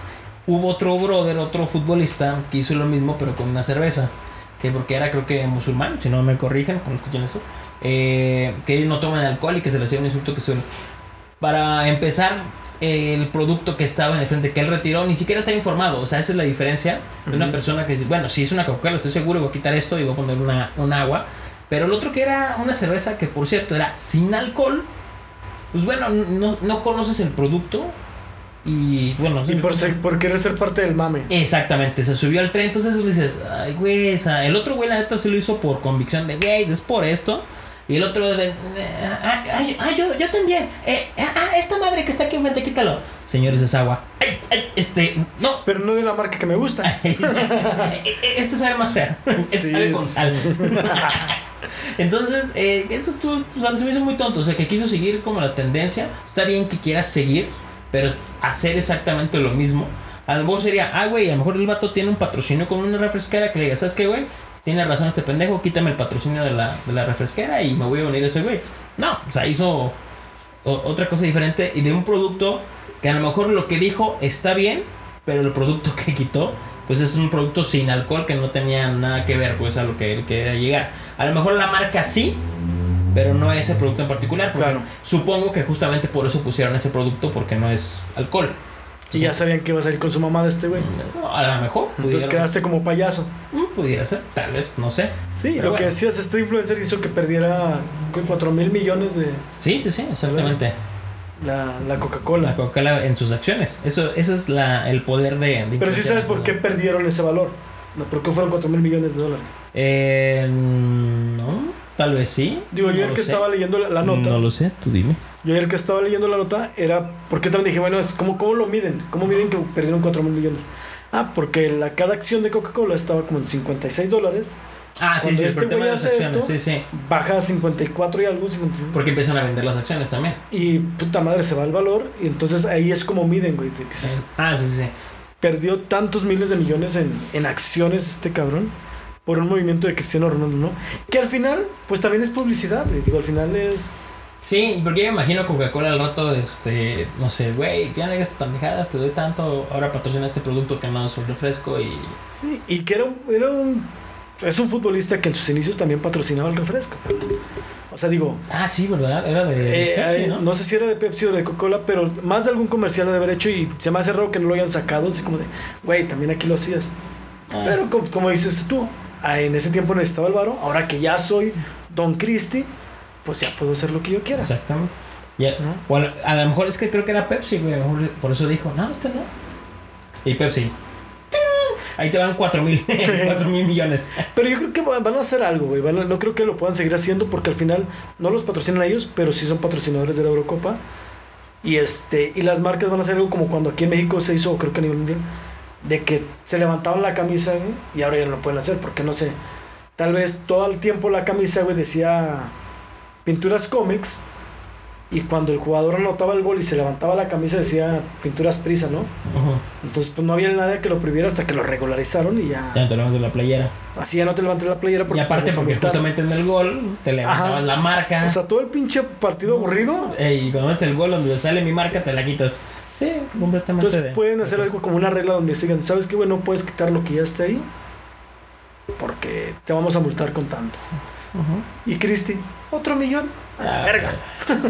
Hubo otro brother, otro futbolista que hizo lo mismo, pero con una cerveza. Que porque era, creo que musulmán, si no me corrigen cuando escuchen eso. eh, que no toman alcohol y que se les hacía un insulto que son. Para empezar, el producto que estaba en el frente que él retiró ni siquiera está informado. O sea, esa es la diferencia de una Ujú. persona que dice, bueno, si es una Coca-Cola, estoy seguro, voy a quitar esto y voy a poner una, un agua. Pero el otro que era una cerveza que, por cierto, era sin alcohol, pues bueno, no, no conoces el producto y bueno, Y por, ser- por querer ser parte del mame. Exactamente, se subió al tren, entonces dices, ay, güey, o sea, el otro güey, la neta, sí lo hizo por convicción de, güey, es por esto. Y el otro, de, ay, ay, ay, yo, yo también, eh, ah, esta madre que está aquí enfrente, quítalo. Señores, es agua. Ay, Ay, Este, no. Pero no de la marca que me gusta. Este sabe más fea. Este Sí, sabe con sal. Entonces, eh, eso estuvo, o sea, se me hizo muy tonto. O sea, que quiso seguir como la tendencia. Está bien que quieras seguir, pero hacer exactamente lo mismo. A lo mejor sería, ah, güey, a lo mejor el vato tiene un patrocinio con una refresquera que le diga, ¿sabes qué, güey? Tiene razón este pendejo, quítame el patrocinio de la, de la refresquera y me voy a unir a ese güey. No, o sea, hizo o- otra cosa diferente y de un producto que a lo mejor lo que dijo está bien, pero el producto que quitó, pues es un producto sin alcohol que no tenía nada que ver pues a lo que él quería llegar. A lo mejor la marca sí, pero no ese producto en particular. porque Claro. Supongo que justamente por eso pusieron ese producto porque no es alcohol. Y ya sabían que iba a salir con su mamá de este güey. No, a lo mejor Entonces quedaste como payaso. Pudiera ser, tal vez, no sé. Sí, Pero lo bueno. que decías, este influencer hizo que perdiera 4 mil millones de Sí, sí, sí, exactamente. la, la La Coca-Cola. Coca-Cola en sus acciones. Eso, ese es la, el poder de, de Pero sí sabes por qué perdieron ese valor. ¿Por qué fueron 4 mil millones de dólares? Eh, no, tal vez sí. Digo, yo No lo que sé. estaba leyendo la, la nota, No lo sé, tú dime. Yo ayer que estaba leyendo la nota era porque también dije, bueno, es como cómo lo miden, cómo miden que perdieron 4 mil millones. Ah, porque la, cada acción de Coca-Cola estaba como en 56 dólares, Ah, sí, Cuando sí, este por el tema de las acciones, esto- sí, sí. baja a 54 y algo, 55. Porque empiezan a vender las acciones también. Y puta madre se va el valor y entonces ahí es como miden, güey. Ah, sí, sí. perdió tantos miles de millones en, en acciones este cabrón por un movimiento de Cristiano Ronaldo, ¿no? Que al final, pues también es publicidad, güey. Digo, al final es... Sí, porque yo me imagino Coca-Cola al rato, este, no sé, güey, ya no hagas pendejadas, te doy tanto, ahora patrocina este producto que no es un refresco y... Sí, y que era un, era un... Es un futbolista que en sus inicios también patrocinaba el refresco. O sea, digo, Ah, sí, ¿verdad? Era de eh, Pepsi, eh, ¿no? ¿no? sé si era de Pepsi o de Coca-Cola, pero más de algún comercial de haber hecho y se me hace raro que no lo hayan sacado, así como de, güey, también aquí lo hacías. Ah, Pero como, como dices tú, ah, en ese tiempo necesitaba el varo, ahora que ya soy Don Christie, pues ya puedo hacer lo que yo quiera. Exactamente. Ya, ¿no? o a, lo- mejor es que creo que era Pepsi, güey. por eso dijo, no, este no. Y Pepsi. Ahí te van 4 mil, 4 mil millones. Pero yo creo que van a hacer algo, güey. No creo que lo puedan seguir haciendo porque al final no los patrocinan a ellos, pero sí son patrocinadores de la Eurocopa. Y este y las marcas van a hacer algo como cuando aquí en México se hizo, creo que a nivel mundial, de que se levantaban la camisa güey, y ahora ya no lo pueden hacer porque no sé. Tal vez todo el tiempo la camisa, güey, decía pinturas cómics. Y cuando el jugador anotaba el gol y se levantaba la camisa decía pinturas prisa, ¿no? Entonces pues no había nada que lo prohibiera hasta que lo regularizaron y ya... Ya te levantas la playera. Así ya no te levantes la playera porque y aparte, porque multar. justamente en el gol te levantabas Ajá. la marca. O sea, todo el pinche partido aburrido. Ey, y cuando metes el gol donde sale mi marca, te la quitas. Sí, completamente. Entonces de- pueden hacer algo como una regla donde digan, ¿sabes qué, güey? No puedes quitar lo que ya está ahí. Porque te vamos a multar con tanto. Y Cristi, otro millón. Ah, verga.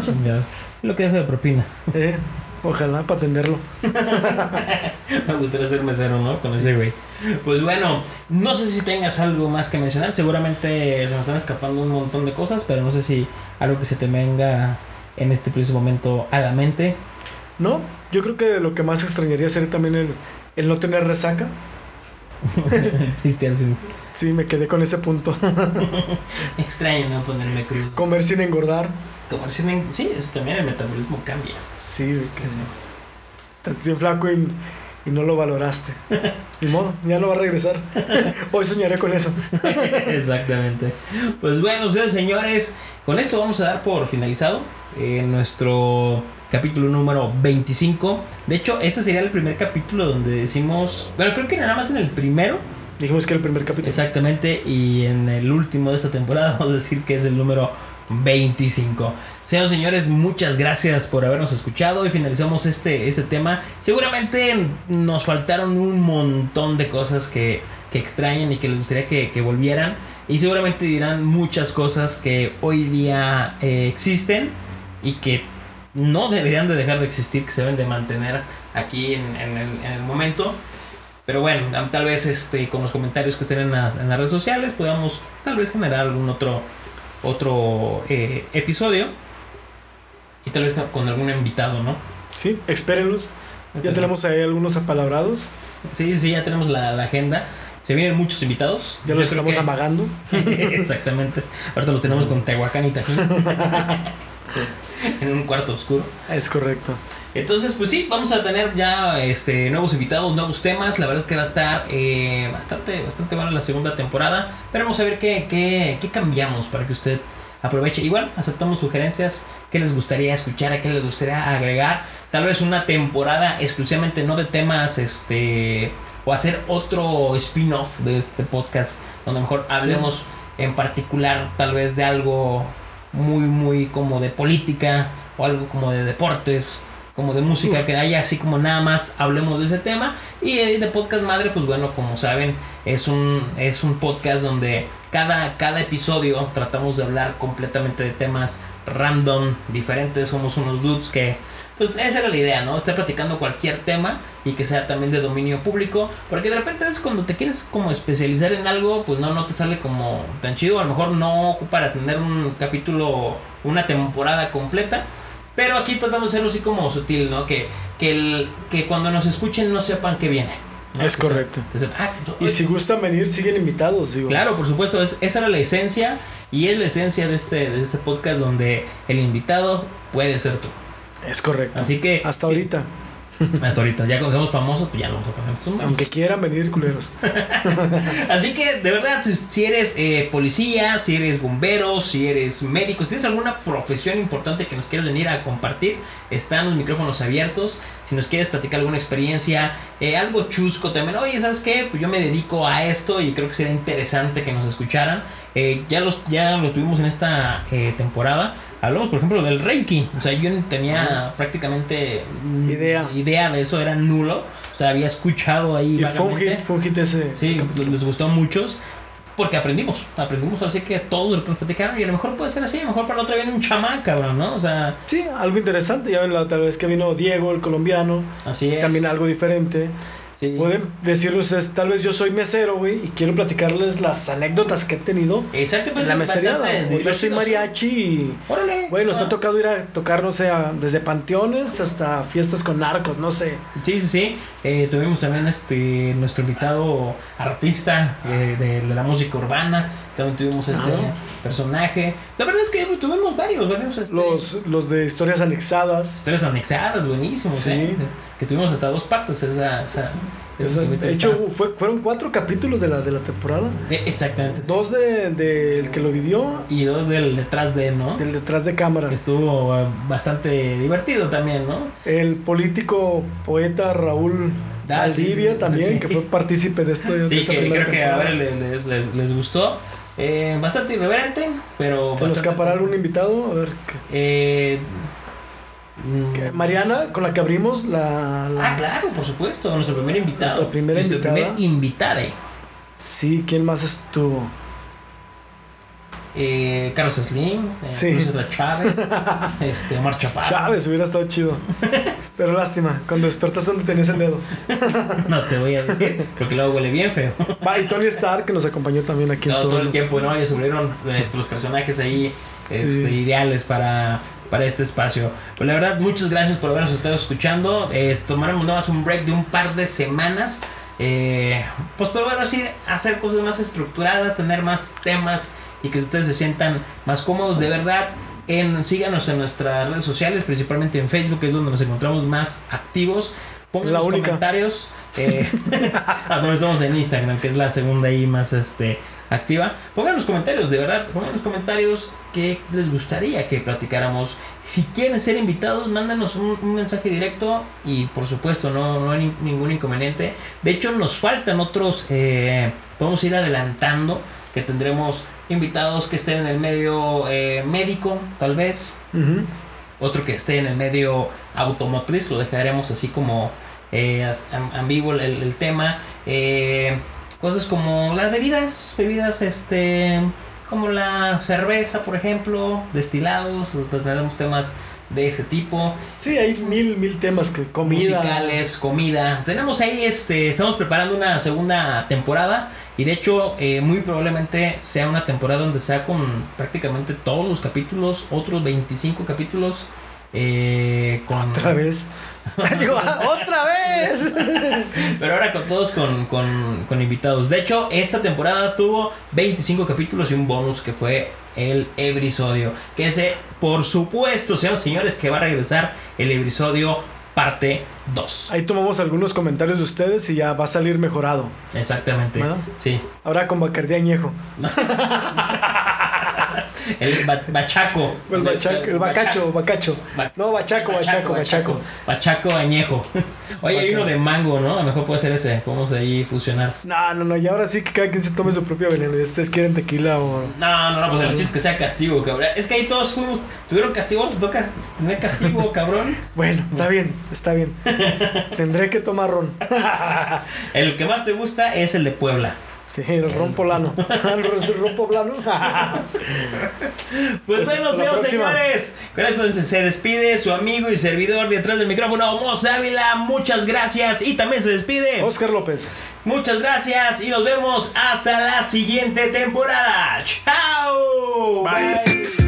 chingado. Lo que dejo de propina. Eh, ojalá para atenderlo. Me gustaría ser mesero, ¿no? Con ese güey. Pues bueno, no sé si tengas algo más que mencionar. Seguramente se me están escapando un montón de cosas, pero no sé si algo que se te venga en este preciso momento a la mente. No, yo creo que lo que más extrañaría sería también el, el no tener resaca. Pistear sin- Sí, me quedé con ese punto. Extraño no ponerme crudo. Comer sin engordar. Comer sin en- Sí, eso también el metabolismo cambia. Sí, güey, que estás bien flaco y, y no lo valoraste. Ni modo, ya no va a regresar. Hoy soñaré con eso. Exactamente. Pues bueno, señores, señores, con esto vamos a dar por finalizado eh, nuestro capítulo número 25. De hecho, este sería el primer capítulo donde decimos, bueno, creo que nada más en el primero, Dijimos que era el primer capítulo. exactamente, y en el último de esta temporada vamos a decir que es el número 25. Señores, señores, muchas gracias por habernos escuchado y finalizamos este, este tema. Seguramente nos faltaron un montón de cosas que, que extrañan y que les gustaría que, que volvieran. Y seguramente dirán muchas cosas que hoy día eh, existen y que no deberían de dejar de existir, que se deben de mantener aquí en, en el momento. Pero bueno, tal vez este, con los comentarios que estén en, la- en las redes sociales podamos tal vez generar algún otro, otro eh, episodio. Y tal vez con algún invitado, ¿no? Sí, espérenlos. Ya tenemos ahí algunos apalabrados. Sí, sí, ya tenemos la, la agenda. Se vienen muchos invitados. Ya Yo los estamos que- amagando. Exactamente. Ahorita los tenemos con Tehuacán y Tajín. en un cuarto oscuro. Es correcto. Entonces, pues sí, vamos a tener ya este, nuevos invitados, nuevos temas. La verdad es que va a estar eh, bastante, bastante buena la segunda temporada. Pero vamos a ver qué, qué, qué cambiamos para que usted aproveche. Igual, aceptamos sugerencias. ¿Qué les gustaría escuchar? ¿A qué les gustaría agregar? Tal vez una temporada exclusivamente no de temas, este, o hacer otro spin-off de este podcast, donde mejor hablemos en particular tal vez de algo muy, muy como de política o algo como de deportes como de música, que haya así como nada más hablemos de ese tema. Y de podcast madre, pues bueno, como saben, es un, es un podcast donde cada, cada episodio tratamos de hablar completamente de temas random, diferentes. Somos unos dudes que, pues esa era la idea, ¿no? Estar platicando cualquier tema y que sea también de dominio público. Porque de repente es cuando te quieres como especializar en algo, pues no, no te sale como tan chido. A lo mejor no ocupa tener un capítulo, una temporada completa. Pero aquí tratamos de hacerlo así como sutil, ¿no? Que, que, el, que cuando nos escuchen no sepan que viene. ¿no? Es Que correcto. sea, ah, Y si gustan venir, siguen invitados, digo. Claro, por supuesto, es, esa era la esencia y es la esencia de este, de este podcast donde el invitado puede ser tú. Es correcto. Así que... Hasta sí, ahorita. Hasta ahorita, ya cuando seamos famosos, pues ya no vamos a poner estos nombres. Aunque quieran venir, culeros. Así que, de verdad, si, si eres eh, policía, si eres bombero, si eres médico, si tienes alguna profesión importante que nos quieras venir a compartir, están los micrófonos abiertos. Si nos quieres platicar alguna experiencia, eh, algo chusco también, oye, ¿sabes qué? Pues yo me dedico a esto y creo que sería interesante que nos escucharan. Eh, ya, los, ya lo tuvimos en esta eh, temporada. Hablamos, por ejemplo, del Reiki. O sea, yo no tenía prácticamente mm, Idea. idea de eso, era nulo. O sea, había escuchado ahí Y fue un hit, fue un hit ese. Sí, ese les gustó a muchos. Porque aprendimos, aprendimos así que todo lo que nos platicaron y a lo mejor puede ser así, a lo mejor para la otra viene un chamán, cabrón, ¿no? O sea, Sí, algo interesante. Ya ven la otra vez que vino Diego, el colombiano. así es. También algo diferente. Sí. Pueden decirles ustedes, tal vez yo soy mesero, güey, y quiero platicarles las anécdotas que he tenido Exacto, pues en la es O yo soy mariachi y, Órale. güey, nos Ah. ha tocado ir a tocar, no sé, a- desde panteones hasta fiestas con narcos, no sé. Sí, sí, sí. Eh, tuvimos también este nuestro invitado artista eh, de, de la música urbana. También tuvimos este Ajá. personaje. La verdad es que pues, tuvimos varios, varios este, Los, los de historias anexadas. historias anexadas, buenísimos, Sí. ¿eh? Que tuvimos hasta dos partes esa, esa, de hecho, fue- fueron cuatro capítulos de la, de la temporada. Exactamente. Dos de- del que lo vivió, Y dos del detrás de, ¿no? del detrás de cámaras. Estuvo eh, bastante divertido también, ¿no? El político poeta Raúl Ah, Valdivia sí, también, sí. que fue partícipe de esto. de Sí, esta que creo que a ver les, les, les gustó. Eh, bastante irreverente, pero. ¿Se nos escapará algún invitado? A ver. ¿qué- Eh, mm, Mariana, con la que abrimos la. la- Ah, claro, por supuesto, nuestro primer invitado. Nuestra primera nuestro invitada. primer invitade. Sí, ¿quién más estuvo? Eh, Carlos Slim, eh, Sí. Chávez, este, Omar Chaparro. Chávez, hubiera estado chido. Pero lástima, cuando despertaste donde tenías el dedo. No te voy a decir, porque luego huele bien feo. Va, y Tony Stark, que nos acompañó también aquí en todo, el los- tiempo, ¿no? Y descubrieron los personajes ahí Sí. este, ideales para, para este espacio. Pues la verdad, muchas gracias por habernos estado escuchando. Eh, tomaremos nada más un break de un par de semanas. Eh, pues pero bueno, así hacer cosas más estructuradas, tener más temas y que ustedes se sientan más cómodos. De verdad, en, síganos en nuestras redes sociales, principalmente en Facebook, que es donde nos encontramos más activos. Pongan los comentarios. Eh, estamos en Instagram, que es la segunda ahí más este, activa. Pongan los comentarios, de verdad, pongan los comentarios que les gustaría que platicáramos. Si quieren ser invitados, mándanos un, un mensaje directo y por supuesto no, no hay ni- ningún inconveniente. De hecho, nos faltan otros, eh, podemos ir adelantando que tendremos invitados que estén en el medio eh, médico, tal vez, otro que esté en el medio automotriz, lo dejaremos así como eh, ambiguo el, el tema. Eh, cosas como las bebidas, bebidas este como la cerveza, por ejemplo, destilados, tendremos temas de ese tipo, Sí, hay mil, mil temas que comida. musicales, comida. Tenemos ahí, este, estamos preparando una segunda temporada y de hecho eh, muy probablemente sea una temporada donde sea con prácticamente todos los capítulos, otros 25 capítulos. eh, con, Otra vez. Digo, "Ah, otra vez. Pero ahora con todos con, con, con invitados. De hecho, esta temporada tuvo 25 capítulos y un bonus que fue el ebrisodio. Que ese, por supuesto, señores señores, que va a regresar el ebrisodio parte 2. Ahí tomamos algunos comentarios de ustedes y ya va a salir mejorado. Exactamente. ¿Verdad? Sí. Ahora con Bacardí añejo. El ba- bachaco. El, bachaco, el bacacho, bacacho. Ba- No, bachaco, bachaco, bachaco. Bachaco añejo. Oye, hay uno de mango, ¿no? A lo mejor puede ser ese. Vamos ahí fusionar. No, no, no, y ahora sí que cada quien se tome su propio veneno. Si ustedes quieren tequila o. No, no, no, pues el chiste es que sea castigo, cabrón. Es que ahí todos fuimos, tuvieron castigo, toca tener castigo, cabrón. Bueno, está bien, está bien. Tendré que tomar ron. El que más te gusta es el de Puebla. Sí, el ron polano. El ron poblano. Pues, Pues, bueno, señores, señores. Con esto se despide su amigo y servidor detrás del micrófono, Mos Ávila. Muchas gracias. Y también se despide. Oscar López. Muchas gracias y nos vemos hasta la siguiente temporada. ¡Chao! Bye.